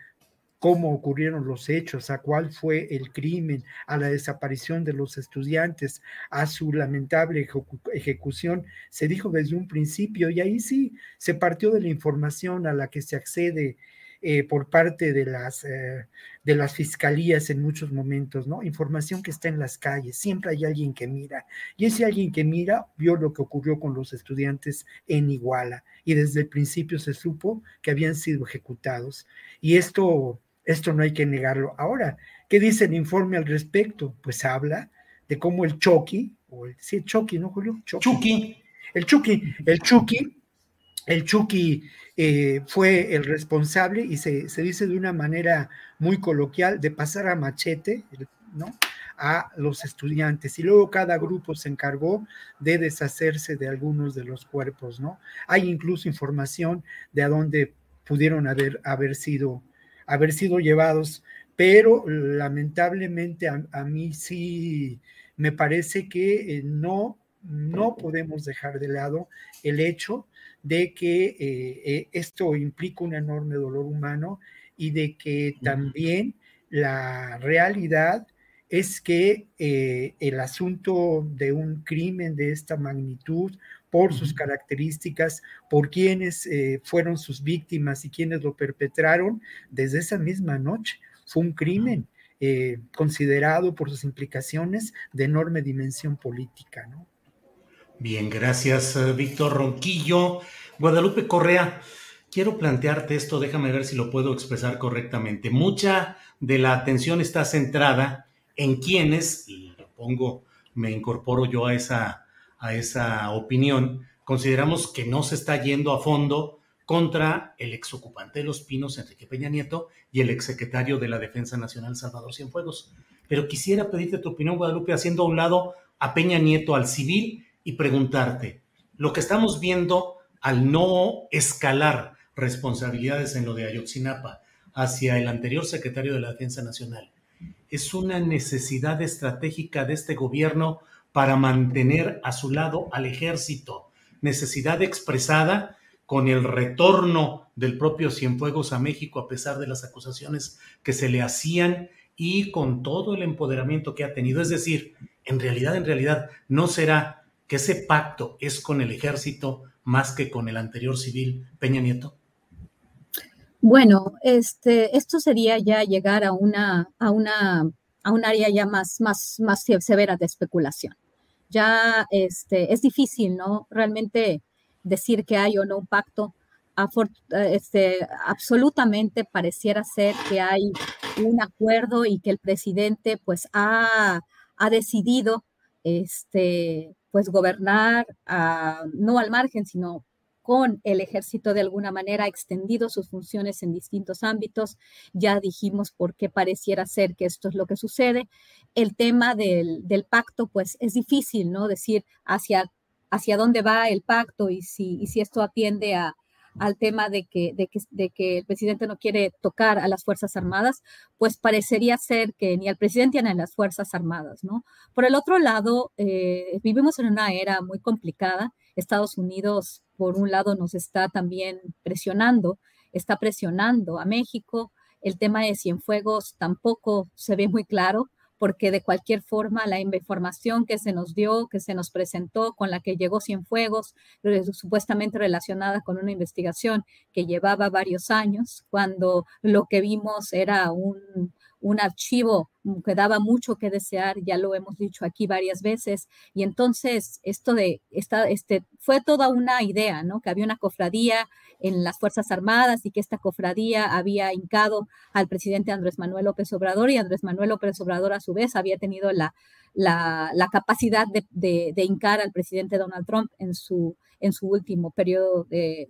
cómo ocurrieron los hechos, a cuál fue el crimen, a la desaparición de los estudiantes, a su lamentable ejecución, se dijo desde un principio y ahí sí se partió de la información a la que se accede eh, por parte de las, eh, de las fiscalías en muchos momentos, ¿no? Información que está en las calles, siempre hay alguien que mira. Y ese alguien que mira vio lo que ocurrió con los estudiantes en Iguala y desde el principio se supo que habían sido ejecutados. Y esto esto no hay que negarlo. Ahora, ¿qué dice el informe al respecto? Pues habla de cómo el Chucky, o el, sí, Chucky, ¿no, Julio? Chucky. El Chucky, el Chucky, el Chucky eh, fue el responsable y se, se, dice de una manera muy coloquial de pasar a machete, ¿no? a los estudiantes y luego cada grupo se encargó de deshacerse de algunos de los cuerpos, ¿no? Hay incluso información de a dónde pudieron haber, haber sido haber sido llevados, pero lamentablemente a, mí sí me parece que eh, no, no podemos dejar de lado el hecho de que eh, eh, esto implica un enorme dolor humano y de que también la realidad es que el asunto de un crimen de esta magnitud por sus características, por quienes eh, fueron sus víctimas y quienes lo perpetraron desde esa misma noche. Fue un crimen eh, considerado por sus implicaciones de enorme dimensión política. ¿no? Bien, gracias, eh, Víctor Ronquillo. Guadalupe Correa, quiero plantearte esto, déjame ver si lo puedo expresar correctamente. Mucha de la atención está centrada en quienes, y lo pongo, me incorporo yo a esa a esa opinión, consideramos que no se está yendo a fondo contra el exocupante de Los Pinos, Enrique Peña Nieto, y el exsecretario de la Defensa Nacional, Salvador Cienfuegos. Pero quisiera pedirte tu opinión, Guadalupe, haciendo a un lado a Peña Nieto al civil y preguntarte, lo que estamos viendo al no escalar responsabilidades en lo de Ayotzinapa hacia el anterior secretario de la Defensa Nacional, ¿es una necesidad estratégica de este gobierno para mantener a su lado al ejército, necesidad expresada con el retorno del propio Cienfuegos a México a pesar de las acusaciones que se le hacían y con todo el empoderamiento que ha tenido. Es decir, en realidad, en realidad, no será que ese pacto es con el ejército más que con el anterior civil Peña Nieto. Bueno, este, esto sería ya llegar a una, a una, a un área ya más, más, más severa de especulación ya este, es difícil, ¿no? Realmente decir que hay o no un pacto. Este, absolutamente pareciera ser que hay un acuerdo y que el presidente pues ha, ha decidido este, pues gobernar no al margen, sino con el ejército de alguna manera ha extendido sus funciones en distintos ámbitos. Ya dijimos por qué pareciera ser que esto es lo que sucede. El tema del, pacto, pues es difícil, ¿no? Decir hacia, hacia dónde va el pacto y si, si esto atiende a, al tema de que el presidente no quiere tocar a las Fuerzas Armadas, pues parecería ser que ni al presidente ni a las Fuerzas Armadas, ¿no? Por el otro lado, eh, vivimos en una era muy complicada. Estados Unidos, por un lado, nos está también presionando, está presionando a México. El tema de Cienfuegos tampoco se ve muy claro porque de cualquier forma la información que se nos dio, que se nos presentó, con la que llegó Cienfuegos, supuestamente relacionada con una investigación que llevaba varios años, cuando lo que vimos era un, un archivo que daba mucho que desear, ya lo hemos dicho aquí varias veces, y entonces esto de, esta, este, fue toda una idea, ¿no? Que había una cofradía en las Fuerzas Armadas y que esta cofradía había hincado al presidente Andrés Manuel López Obrador y Andrés Manuel López Obrador a su vez había tenido la, la, capacidad de, de, de hincar al presidente Donald Trump en su en su último periodo de,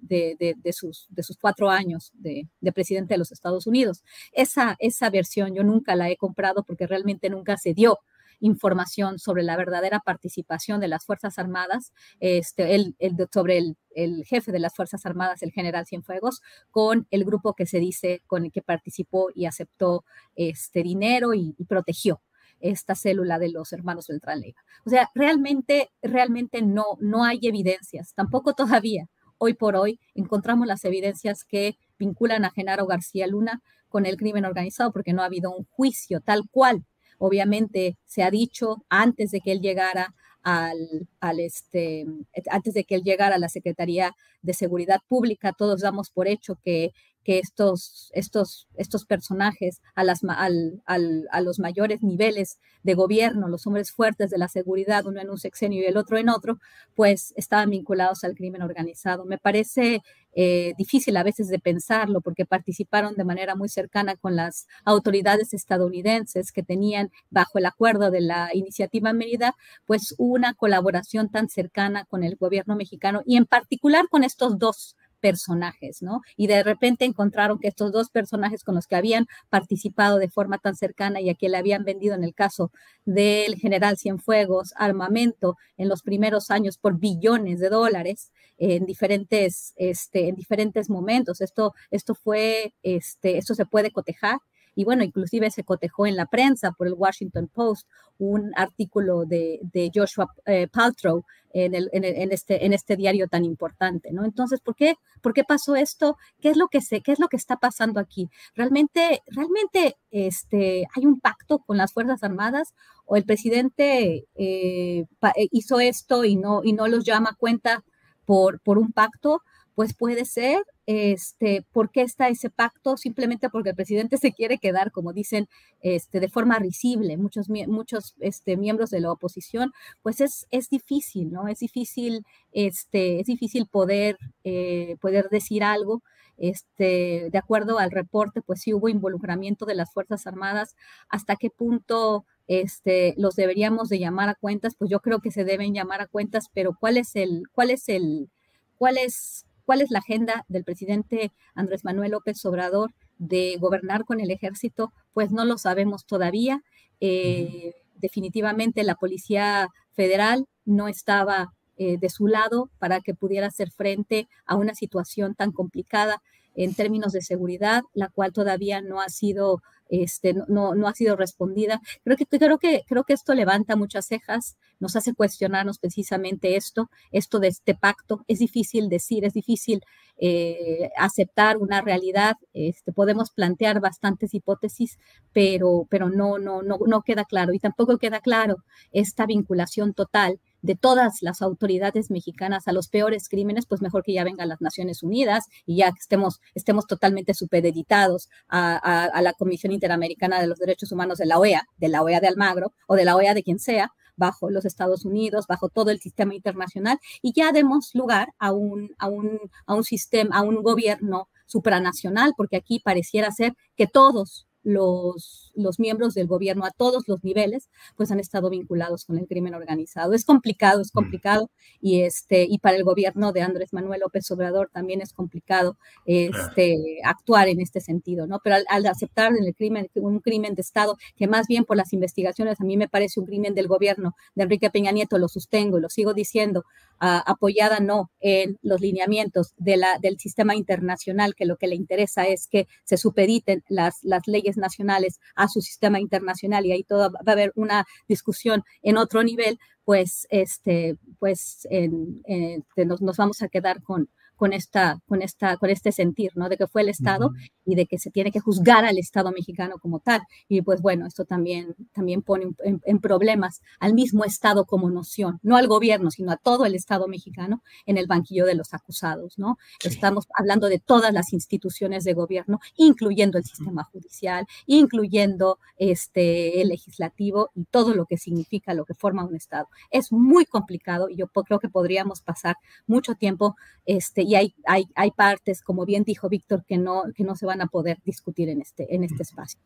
sus, de sus cuatro años de, presidente de los Estados Unidos. Esa, esa versión yo nunca la he comprado porque realmente nunca se dio información sobre la verdadera participación de las Fuerzas Armadas, este, el, sobre el, jefe de las Fuerzas Armadas, el general Cienfuegos, con el grupo que se dice con el que participó y aceptó este dinero y protegió esta célula de los hermanos Beltrán Leiva. O sea, realmente, realmente no, no hay evidencias, tampoco todavía. Hoy por hoy encontramos las evidencias que vinculan a Genaro García Luna con el crimen organizado porque no ha habido un juicio tal cual. Obviamente se ha dicho antes de que él llegara al, al, este, antes de que él llegara a la Secretaría de Seguridad Pública, todos damos por hecho que que estos, estos, estos personajes a, las, al, al, a los mayores niveles de gobierno, los hombres fuertes de la seguridad, uno en un sexenio y el otro en otro, pues estaban vinculados al crimen organizado. Me parece eh, difícil a veces de pensarlo porque participaron de manera muy cercana con las autoridades estadounidenses que tenían bajo el acuerdo de la iniciativa Mérida, pues una colaboración tan cercana con el gobierno mexicano y en particular con estos dos personajes, ¿no? Y de repente encontraron que estos dos personajes con los que habían participado de forma tan cercana y a quien le habían vendido en el caso del general Cienfuegos armamento en los primeros años por billones de dólares en diferentes, este, en diferentes momentos. Esto, esto fue, este, esto se puede cotejar y bueno, inclusive se cotejó en la prensa por el Washington Post un artículo de, Joshua eh, Paltrow en, el, en, este, en este diario tan importante, ¿no? Entonces, ¿por qué, ¿por qué pasó esto? ¿Qué es lo que? ¿Qué es lo que está pasando aquí? ¿Realmente, realmente este, hay un pacto con las Fuerzas Armadas o el presidente eh, eh, hizo esto y no, y no los llama a cuenta por, por un pacto? Pues puede ser, este, ¿por qué está ese pacto? Simplemente porque el presidente se quiere quedar, como dicen, este, de forma risible. Muchos, muchos este, miembros de la oposición, pues es, es difícil, ¿no? Es difícil, este, es difícil poder, eh, poder decir algo. Este, de acuerdo al reporte, pues sí hubo involucramiento de las Fuerzas Armadas. ¿Hasta qué punto este, los deberíamos de llamar a cuentas? Pues yo creo que se deben llamar a cuentas, pero ¿cuál es el, cuál es el, cuál es ¿Cuál es la agenda del presidente Andrés Manuel López Obrador de gobernar con el ejército? Pues no lo sabemos todavía. Eh, definitivamente la Policía Federal no estaba eh, de su lado para que pudiera hacer frente a una situación tan complicada en términos de seguridad, la cual todavía no ha sido este, no, ha sido respondida. Creo que, creo, que, creo que esto levanta muchas cejas, nos hace cuestionarnos precisamente esto, esto de este pacto. Es difícil decir, es difícil eh, aceptar una realidad. Este, podemos plantear bastantes hipótesis, pero, pero no, no, no, no queda claro. Y tampoco queda claro esta vinculación total de todas las autoridades mexicanas a los peores crímenes, pues mejor que ya vengan las Naciones Unidas y ya estemos, estemos totalmente supeditados a, la Comisión Interamericana de los Derechos Humanos de la OEA, de la OEA de Almagro o de la OEA de quien sea, bajo los Estados Unidos, bajo todo el sistema internacional, y ya demos lugar a un, a un, a un sistema, a un gobierno supranacional, porque aquí pareciera ser que todos los, los miembros del gobierno a todos los niveles, pues han estado vinculados con el crimen organizado. Es complicado, es mm. complicado, y, este, y para el gobierno de Andrés Manuel López Obrador también es complicado este, actuar en este sentido, ¿no? Pero al, aceptar el crimen, un crimen de Estado, que más bien por las investigaciones a mí me parece un crimen del gobierno de Enrique Peña Nieto, lo sostengo y lo sigo diciendo, apoyada no en los lineamientos de la, del sistema internacional, que lo que le interesa es que se supediten las, las leyes nacionales a su sistema internacional y ahí todo va a haber una discusión en otro nivel, pues, este, pues nos, nos, vamos a quedar con, con, esta, con, esta, con este sentir, ¿no? De que fue el Estado y de que se tiene que juzgar al Estado mexicano como tal. Y pues bueno, esto también, también pone en, problemas al mismo Estado como noción, no al gobierno, sino a todo el Estado mexicano en el banquillo de los acusados, ¿no? Estamos hablando de todas las instituciones de gobierno, incluyendo el sistema judicial, incluyendo este, el legislativo y todo lo que significa, lo que forma un Estado. Es muy complicado y yo creo que podríamos pasar mucho tiempo este, y hay, hay, hay partes, como bien dijo Víctor, que no, que no se van a poder discutir en este, en este espacio.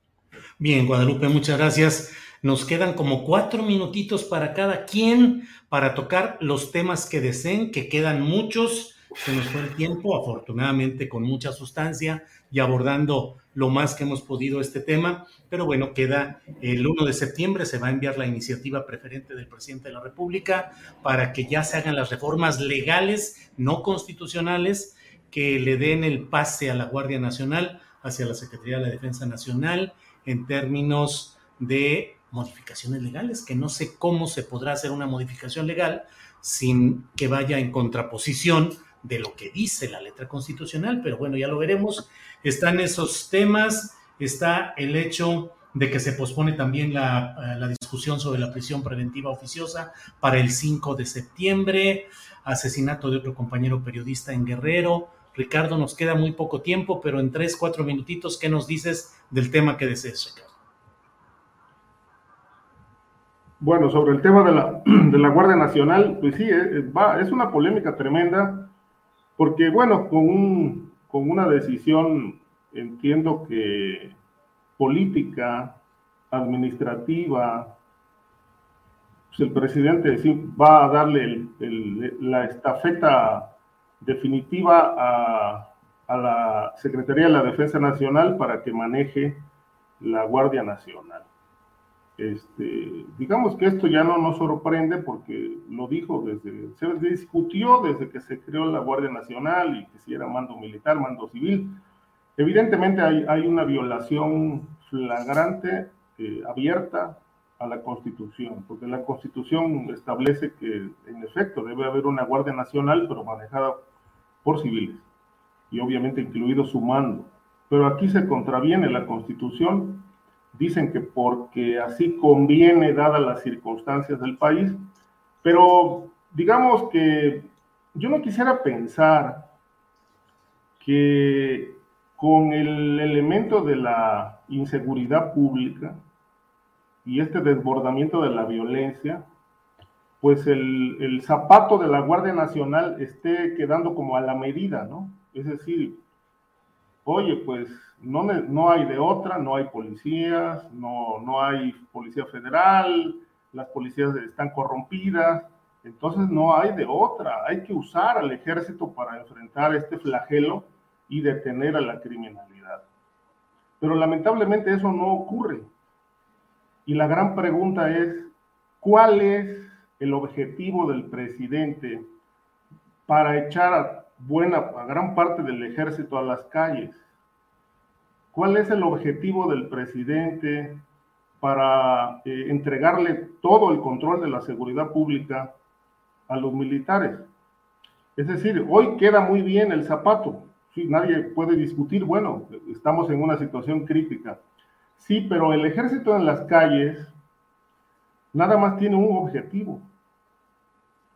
Bien, Guadalupe, muchas gracias. Nos quedan como cuatro minutitos para cada quien para tocar los temas que deseen, que quedan muchos. Se nos fue el tiempo, afortunadamente con mucha sustancia y abordando lo más que hemos podido este tema, pero bueno, queda el 1 de septiembre, se va a enviar la iniciativa preferente del presidente de la República para que ya se hagan las reformas legales, no constitucionales, que le den el pase a la Guardia Nacional hacia la Secretaría de la Defensa Nacional en términos de modificaciones legales, que no sé cómo se podrá hacer una modificación legal sin que vaya en contraposición de lo que dice la letra constitucional, pero bueno, ya lo veremos. Están esos temas, está el hecho de que se pospone también la, la, discusión sobre la prisión preventiva oficiosa para el 5 de septiembre, asesinato de otro compañero periodista en Guerrero. Ricardo, nos queda muy poco tiempo, pero en tres, cuatro minutitos, ¿qué nos dices del tema que desees, Ricardo? Bueno, sobre el tema de la, de la Guardia Nacional, pues sí, es, va, es una polémica tremenda porque bueno, con, con una decisión, entiendo que política, administrativa, pues el presidente va a darle la estafeta definitiva a, a, la Secretaría de la Defensa Nacional para que maneje la Guardia Nacional. Este, digamos que esto ya no nos sorprende porque lo dijo desde, se discutió desde que se creó la Guardia Nacional y que si era mando militar, mando civil. Evidentemente hay, hay una violación flagrante, eh, abierta a la Constitución, porque la Constitución establece que en efecto debe haber una Guardia Nacional, pero manejada por civiles, y obviamente incluido su mando. Pero aquí se contraviene la Constitución dicen que porque así conviene dadas las circunstancias del país, pero digamos que yo no quisiera pensar que con el elemento de la inseguridad pública y este desbordamiento de la violencia, pues el, el, zapato de la Guardia Nacional esté quedando como a la medida, ¿no? Es decir, oye, pues no, no hay de otra, no hay policías, no, no hay policía federal, las policías están corrompidas, entonces no hay de otra, hay que usar al ejército para enfrentar este flagelo y detener a la criminalidad. Pero lamentablemente eso no ocurre. Y la gran pregunta es, ¿cuál es el objetivo del presidente para echar a buena, a gran parte del ejército a las calles? ¿Cuál es el objetivo del presidente para eh, entregarle todo el control de la seguridad pública a los militares? Es decir, hoy queda muy bien el zapato. Sí, nadie puede discutir, bueno, estamos en una situación crítica. Sí, pero el ejército en las calles nada más tiene un objetivo,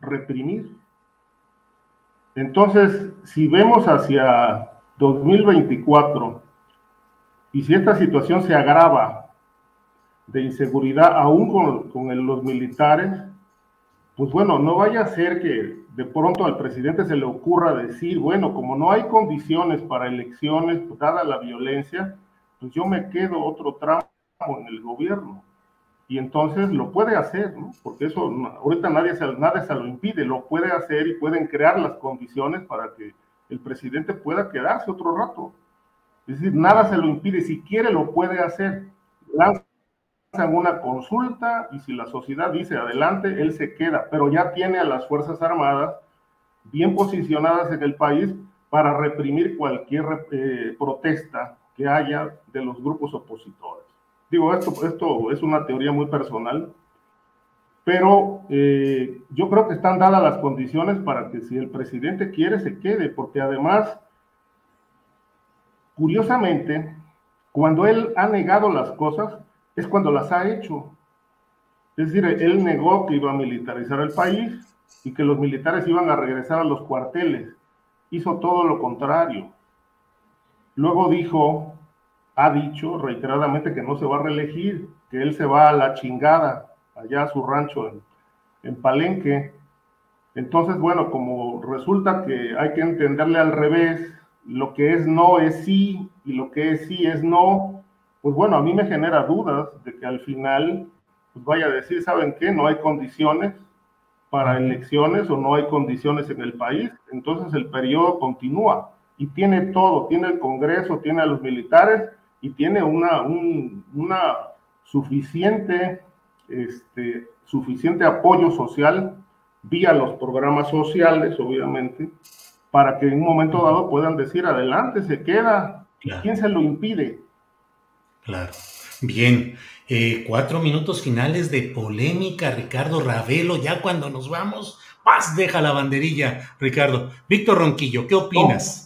reprimir. Entonces, si vemos hacia 2024, y si esta situación se agrava de inseguridad aún con, los militares, pues bueno, no vaya a ser que de pronto al presidente se le ocurra decir, bueno, como no hay condiciones para elecciones, dada la violencia, pues yo me quedo otro tramo en el gobierno. Y entonces lo puede hacer, ¿no? porque eso ahorita nadie se, nadie se lo impide, lo puede hacer y pueden crear las condiciones para que el presidente pueda quedarse otro rato. Es decir, nada se lo impide, si quiere lo puede hacer. Lanzan una consulta y si la sociedad dice adelante, él se queda, pero ya tiene a las Fuerzas Armadas bien posicionadas en el país para reprimir cualquier eh, protesta que haya de los grupos opositores. Digo, esto, esto es una teoría muy personal, pero eh, yo creo que están dadas las condiciones para que si el presidente quiere, se quede, porque además, curiosamente, cuando él ha negado las cosas, es cuando las ha hecho. Es decir, él negó que iba a militarizar el país y que los militares iban a regresar a los cuarteles. Hizo todo lo contrario. Luego dijo ha dicho reiteradamente que no se va a reelegir, que él se va a la chingada, allá a su rancho en, en Palenque. Entonces, bueno, como resulta que hay que entenderle al revés, lo que es no es sí y lo que es sí es no, pues bueno, a mí me genera dudas de que al final pues vaya a decir, ¿saben qué? No hay condiciones para elecciones o no hay condiciones en el país, entonces el periodo continúa y tiene todo, tiene el Congreso, tiene a los militares y tiene una, una suficiente, este, suficiente apoyo social vía los programas sociales, obviamente, para que en un momento dado puedan decir adelante, se queda. ¿Quién se lo impide? Claro. Bien, eh, cuatro minutos finales de polémica, Ricardo Ravelo, ya cuando nos vamos, paz, deja la banderilla, Ricardo. Víctor Ronquillo, ¿qué opinas? No,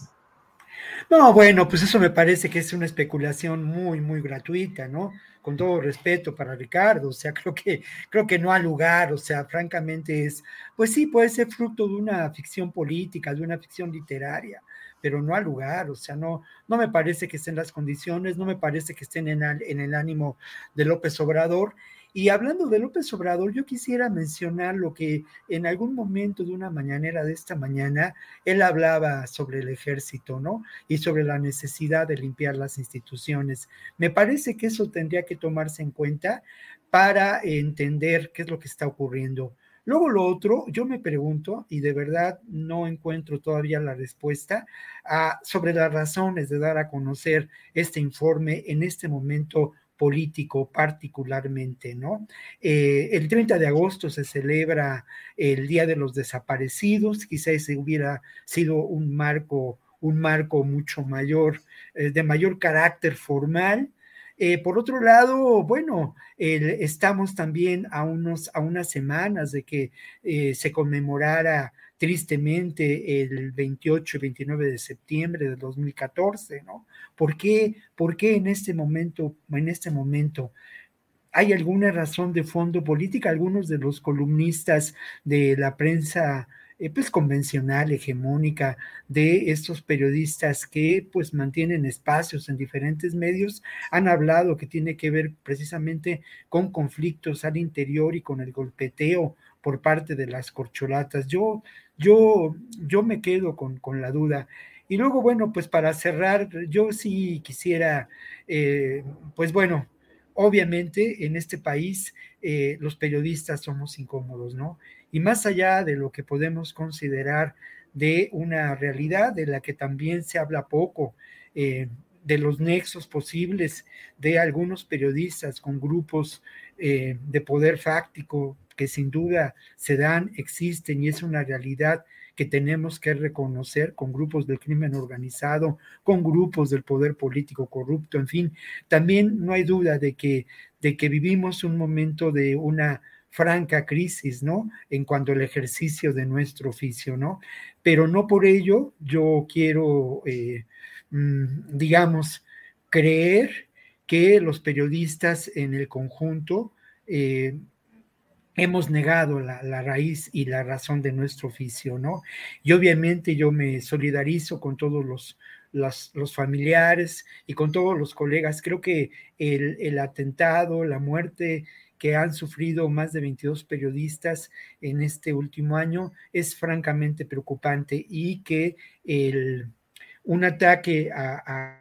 bueno, pues eso me parece que es una especulación muy, muy gratuita, ¿no? Con todo respeto para Ricardo, o sea, creo que, creo que no ha lugar, o sea, francamente es, pues sí, puede ser fruto de una ficción política, de una ficción literaria, pero no ha lugar, o sea, no, no me parece que estén las condiciones, no me parece que estén en, en el ánimo de López Obrador, y hablando de López Obrador, yo quisiera mencionar lo que en algún momento de una mañanera de esta mañana, él hablaba sobre el ejército, ¿no? Y sobre la necesidad de limpiar las instituciones. Me parece que eso tendría que tomarse en cuenta para entender qué es lo que está ocurriendo. Luego lo otro, yo me pregunto, y de verdad no encuentro todavía la respuesta, ah, sobre las razones de dar a conocer este informe en este momento político particularmente, ¿no? Eh, el 30 de agosto se celebra el Día de los Desaparecidos, quizás ese hubiera sido un marco, un marco mucho mayor, eh, de mayor carácter formal, eh, por otro lado, bueno, estamos también a, unos, a unas semanas de que se conmemorara tristemente el 28 y 29 de septiembre de 2014, ¿no? ¿Por qué, ¿Por qué en este momento, en este momento hay alguna razón de fondo política? Algunos de los columnistas de la prensa eh, pues convencional, hegemónica de estos periodistas que pues mantienen espacios en diferentes medios, han hablado que tiene que ver precisamente con conflictos al interior y con el golpeteo por parte de las corcholatas. Yo, yo, yo me quedo con, con la duda. Y luego, bueno, pues para cerrar, yo sí quisiera, eh, pues bueno, obviamente en este país eh, los periodistas somos incómodos, ¿no? Y más allá de lo que podemos considerar de una realidad de la que también se habla poco, eh, de los nexos posibles de algunos periodistas con grupos de poder fáctico que sin duda se dan, existen y es una realidad que tenemos que reconocer con grupos del crimen organizado, con grupos del poder político corrupto, en fin, también no hay duda de que, de que vivimos un momento de una franca crisis, ¿no? En cuanto al ejercicio de nuestro oficio, ¿no? Pero no por ello yo quiero, eh, mm, digamos, creer que los periodistas en el conjunto eh, hemos negado la, raíz y la razón de nuestro oficio, ¿no? Y obviamente yo me solidarizo con todos los, los, familiares y con todos los colegas. Creo que el, el, atentado, la muerte que han sufrido más de 22 periodistas en este último año es francamente preocupante y que el, un ataque a,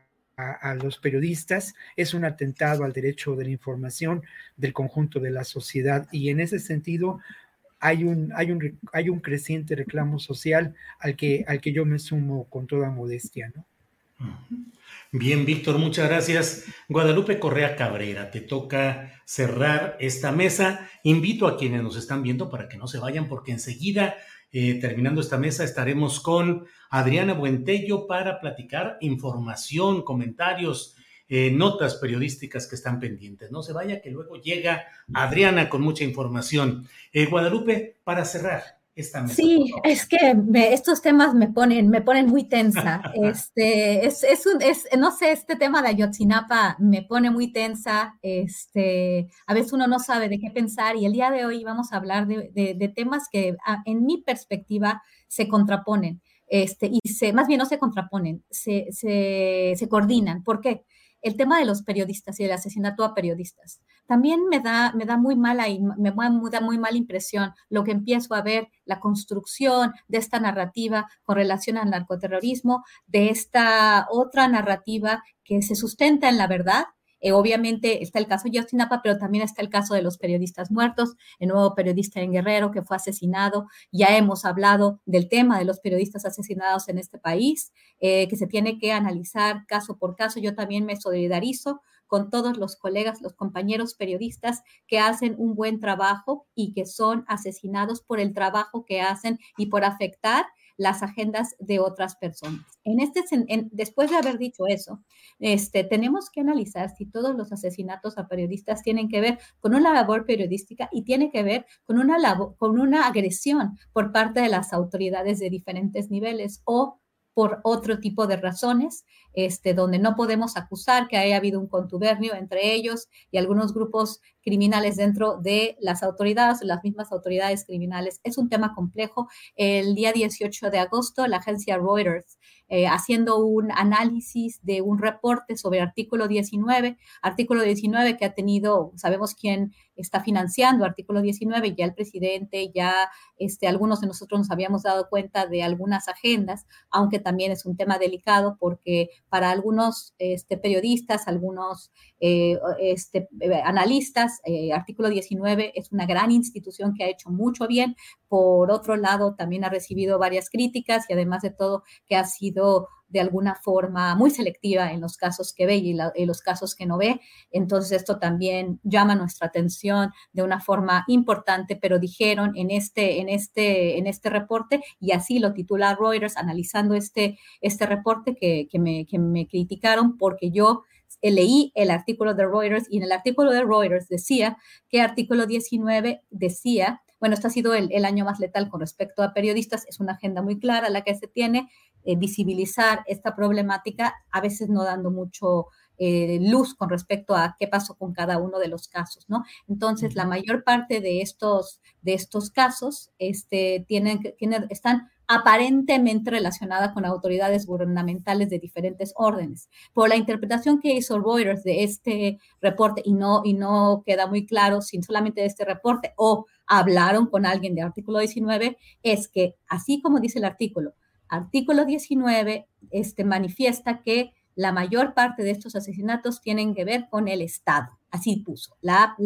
los periodistas, es un atentado al derecho de la información del conjunto de la sociedad y en ese sentido hay un, hay un, hay un creciente reclamo social al que, al que yo me sumo con toda modestia, ¿no? Bien, Víctor, muchas gracias. Guadalupe Correa Cabrera, te toca cerrar esta mesa. Invito a quienes nos están viendo para que no se vayan porque enseguida eh, terminando esta mesa, estaremos con Adriana Buentello para platicar información, comentarios, eh, notas periodísticas que están pendientes. No se vaya, que luego llega Adriana con mucha información. Eh, Guadalupe, para cerrar, sí, es que estos temas me ponen, me ponen muy tensa. Este, es, es, un, es, no sé, este tema de Ayotzinapa me pone muy tensa. Este, a veces uno no sabe de qué pensar y el día de hoy vamos a hablar de, de, temas que en mi perspectiva se contraponen. Este, y se, más bien no se contraponen, se, se, se coordinan. ¿Por qué? El tema de los periodistas y el asesinato a periodistas. También me da, me da muy mala me da muy mala impresión lo que empiezo a ver, la construcción de esta narrativa con relación al narcoterrorismo, de esta otra narrativa que se sustenta en la verdad, eh, obviamente está el caso de Napa, pero también está el caso de los periodistas muertos, el nuevo periodista en Guerrero que fue asesinado. Ya hemos hablado del tema de los periodistas asesinados en este país, eh, que se tiene que analizar caso por caso. Yo también me solidarizo con todos los colegas, los compañeros periodistas que hacen un buen trabajo y que son asesinados por el trabajo que hacen y por afectar las agendas de otras personas. En este, después de haber dicho eso, este, tenemos que analizar si todos los asesinatos a periodistas tienen que ver con una labor periodística y tiene que ver con una, con una agresión por parte de las autoridades de diferentes niveles o por otro tipo de razones, este, donde no podemos acusar que haya habido un contubernio entre ellos y algunos grupos criminales dentro de las autoridades, las mismas autoridades criminales. Es un tema complejo. El día 18 de agosto, la agencia Reuters eh, haciendo un análisis de un reporte sobre artículo 19, artículo 19 que ha tenido, sabemos quién está financiando artículo 19, ya el presidente, ya este, algunos de nosotros nos habíamos dado cuenta de algunas agendas, aunque también es un tema delicado porque para algunos este, periodistas, algunos eh, este, analistas, eh, artículo 19 es una gran institución que ha hecho mucho bien, por otro lado también ha recibido varias críticas y además de todo que ha sido de alguna forma muy selectiva en los casos que ve y en los casos que no ve. Entonces esto también llama nuestra atención de una forma importante, pero dijeron en este, en este, en este reporte, y así lo titula Reuters, analizando este, este reporte que, que, me, que me criticaron porque yo leí el artículo de Reuters y en el artículo de Reuters decía que artículo 19 decía bueno, este ha sido el, año más letal con respecto a periodistas. Es una agenda muy clara la que se tiene eh, visibilizar esta problemática, a veces no dando mucho eh, luz con respecto a qué pasó con cada uno de los casos, ¿no? Entonces, la mayor parte de estos, de estos casos este, tienen, tienen, están aparentemente relacionadas con autoridades gubernamentales de diferentes órdenes. Por la interpretación que hizo Reuters de este reporte, y no, y no queda muy claro si solamente de este reporte o hablaron con alguien de artículo 19, es que, así como dice el artículo, artículo 19 este, manifiesta que la mayor parte de estos asesinatos tienen que ver con el Estado. Así puso. La,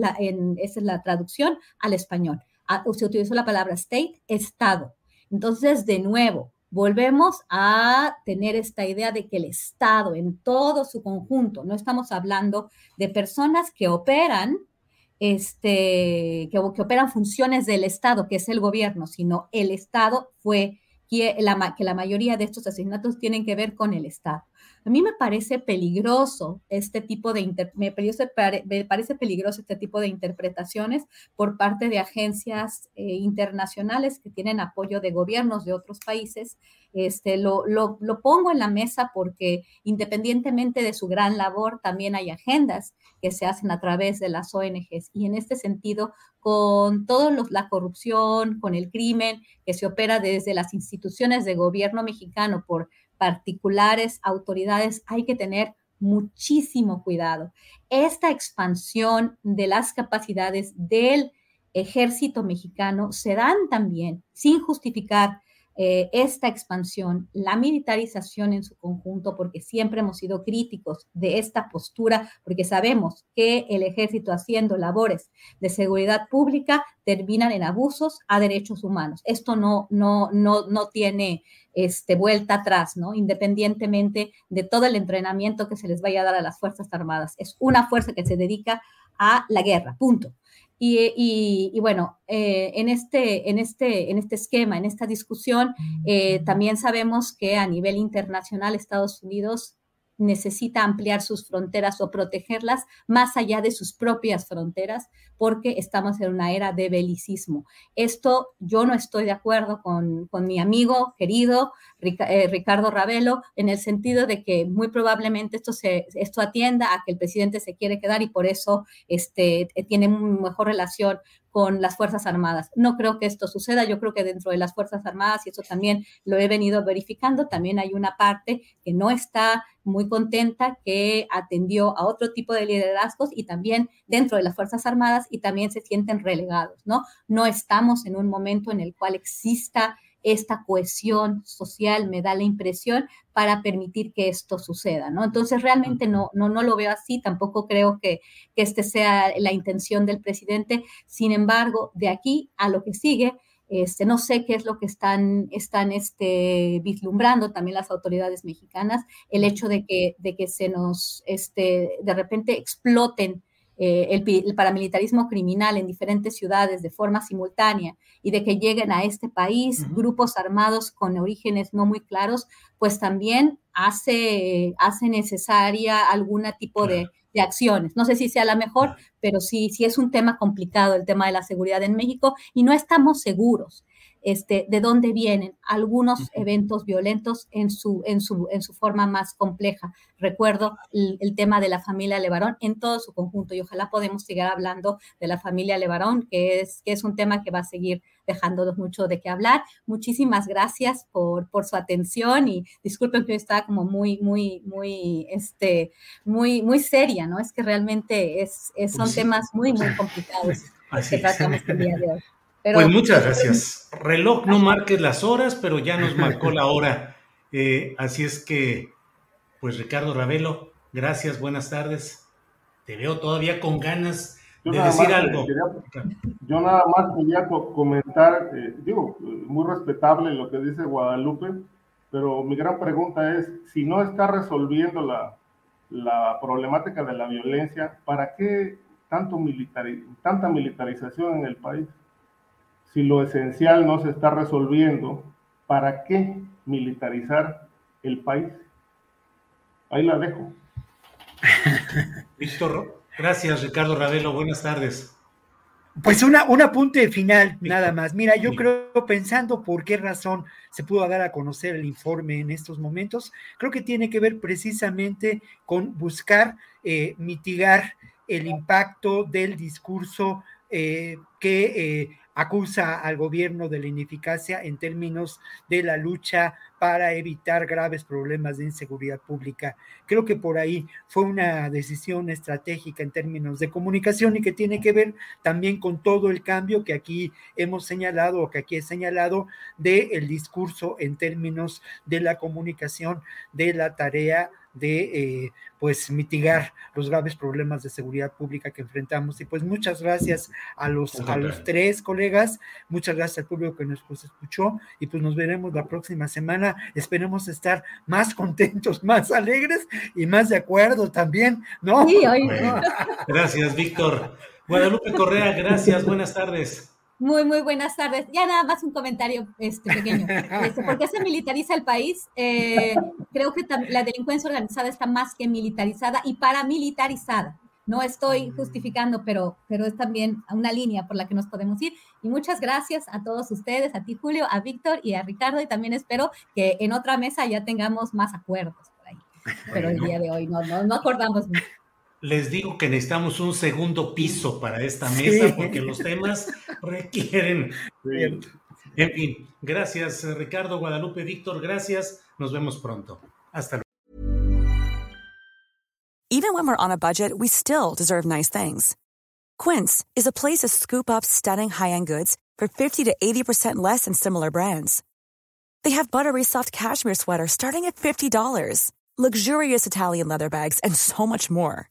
esa es la traducción al español. Ah, se utilizó la palabra state, Estado. Entonces, de nuevo, volvemos a tener esta idea de que el Estado en todo su conjunto, no estamos hablando de personas que operan, este, que, que operan funciones del Estado, que es el gobierno, sino el Estado fue que la, mayoría de estos asesinatos tienen que ver con el Estado. A mí me parece peligroso este tipo de me parece peligroso este tipo de interpretaciones por parte de agencias eh, internacionales que tienen apoyo de gobiernos de otros países. Este, lo, lo, pongo en la mesa porque independientemente de su gran labor, también hay agendas que se hacen a través de las ONGs. Y en este sentido, con toda la corrupción, con el crimen que se opera desde las instituciones de gobierno mexicano por particulares autoridades, hay que tener muchísimo cuidado. Esta expansión de las capacidades del ejército mexicano se dan también sin justificar eh, esta expansión, la militarización en su conjunto, porque siempre hemos sido críticos de esta postura, porque sabemos que el ejército haciendo labores de seguridad pública terminan en abusos a derechos humanos. Esto no, no, no, no tiene este, vuelta atrás, ¿no? Independientemente de todo el entrenamiento que se les vaya a dar a las Fuerzas Armadas. Es una fuerza que se dedica a la guerra, punto. Y, bueno, eh, en, este, en, este, en este esquema, en esta discusión, eh, también sabemos que a nivel internacional Estados Unidos necesita ampliar sus fronteras o protegerlas más allá de sus propias fronteras, porque estamos en una era de belicismo. Esto yo no estoy de acuerdo con, mi amigo querido eh, Ricardo Ravelo, en el sentido de que muy probablemente esto, se, esto atienda a que el presidente se quiere quedar y por eso este, tiene mejor relación con las Fuerzas Armadas. No creo que esto suceda, yo creo que dentro de las Fuerzas Armadas, y eso también lo he venido verificando, también hay una parte que no está muy contenta, que atendió a otro tipo de liderazgos y también dentro de las Fuerzas Armadas y también se sienten relegados, ¿no? No estamos en un momento en el cual exista esta cohesión social, me da la impresión, para permitir que esto suceda, ¿no? Entonces, realmente no, no, no lo veo así, tampoco creo que, que este sea la intención del presidente. Sin embargo, de aquí a lo que sigue, este, no sé qué es lo que están, están este, vislumbrando también las autoridades mexicanas, el hecho de que, de que se nos, este, de repente exploten eh, el, paramilitarismo criminal en diferentes ciudades de forma simultánea y de que lleguen a este país grupos armados con orígenes no muy claros, pues también hace, hace necesaria algún tipo de, de, acciones. No sé si sea la mejor, pero sí, sí es un tema complicado el tema de la seguridad en México y no estamos seguros este, de dónde vienen algunos eventos violentos en su, en su, en su forma más compleja. Recuerdo el, tema de la familia Levarón en todo su conjunto y ojalá podemos seguir hablando de la familia Levarón, que es, que es un tema que va a seguir dejándonos mucho de qué hablar. Muchísimas gracias por, por su atención y disculpen que yo estaba como muy, muy, muy, este, muy, muy seria, ¿no? Es que realmente es, son temas muy, muy complicados que tratamos el día de hoy pues muchas gracias. Reloj, no marques las horas, pero ya nos marcó la hora. Eh, así es que, pues Ricardo Ravelo, gracias, buenas tardes. Te veo todavía con ganas de decir algo. yo nada más quería comentar, eh, digo, muy respetable lo que dice Guadalupe, pero mi gran pregunta es, si no está resolviendo la, la problemática de la violencia, ¿para qué tanto tanta militarización en el país? Si lo esencial no se está resolviendo, ¿para qué militarizar el país? Ahí la dejo. Víctor, gracias Ricardo Ravelo, buenas tardes. Pues una, un apunte final, nada más. Mira, yo creo, pensando por qué razón se pudo dar a conocer el informe en estos momentos, creo que tiene que ver precisamente con buscar eh, mitigar el impacto del discurso eh, que eh, acusa al gobierno de la ineficacia en términos de la lucha para evitar graves problemas de inseguridad pública. Creo que por ahí fue una decisión estratégica en términos de comunicación y que tiene que ver también con todo el cambio que aquí hemos señalado o que aquí he señalado del el discurso en términos de la comunicación de la tarea de eh, pues mitigar los graves problemas de seguridad pública que enfrentamos. Y pues muchas gracias a los, a los tres colegas, muchas gracias al público que nos pues, escuchó y pues nos veremos la próxima semana. Esperemos estar más contentos, más alegres y más de acuerdo también, ¿no? Sí, Gracias, Víctor. Guadalupe Correa, gracias, buenas tardes. Muy, muy buenas tardes. Ya nada más un comentario este, pequeño. Este, ¿Por qué se militariza el país? Eh, creo que la delincuencia organizada está más que militarizada y paramilitarizada. No estoy justificando, pero, pero es también una línea por la que nos podemos ir. Y muchas gracias a todos ustedes, a ti Julio, a Víctor y a Ricardo. Y también espero que en otra mesa ya tengamos más acuerdos por ahí. Pero el día de hoy no, no, no acordamos mucho les digo que necesitamos un segundo piso para esta mesa porque los temas requieren. En fin, gracias Ricardo, Guadalupe, Víctor, gracias. Nos vemos pronto. Hasta luego. Even when we're on a budget, we still deserve nice things. Quince is a place to scoop up stunning high-end goods for 50 to 80% less than similar brands. They have buttery soft cashmere sweaters starting at $50, luxurious Italian leather bags, and so much more.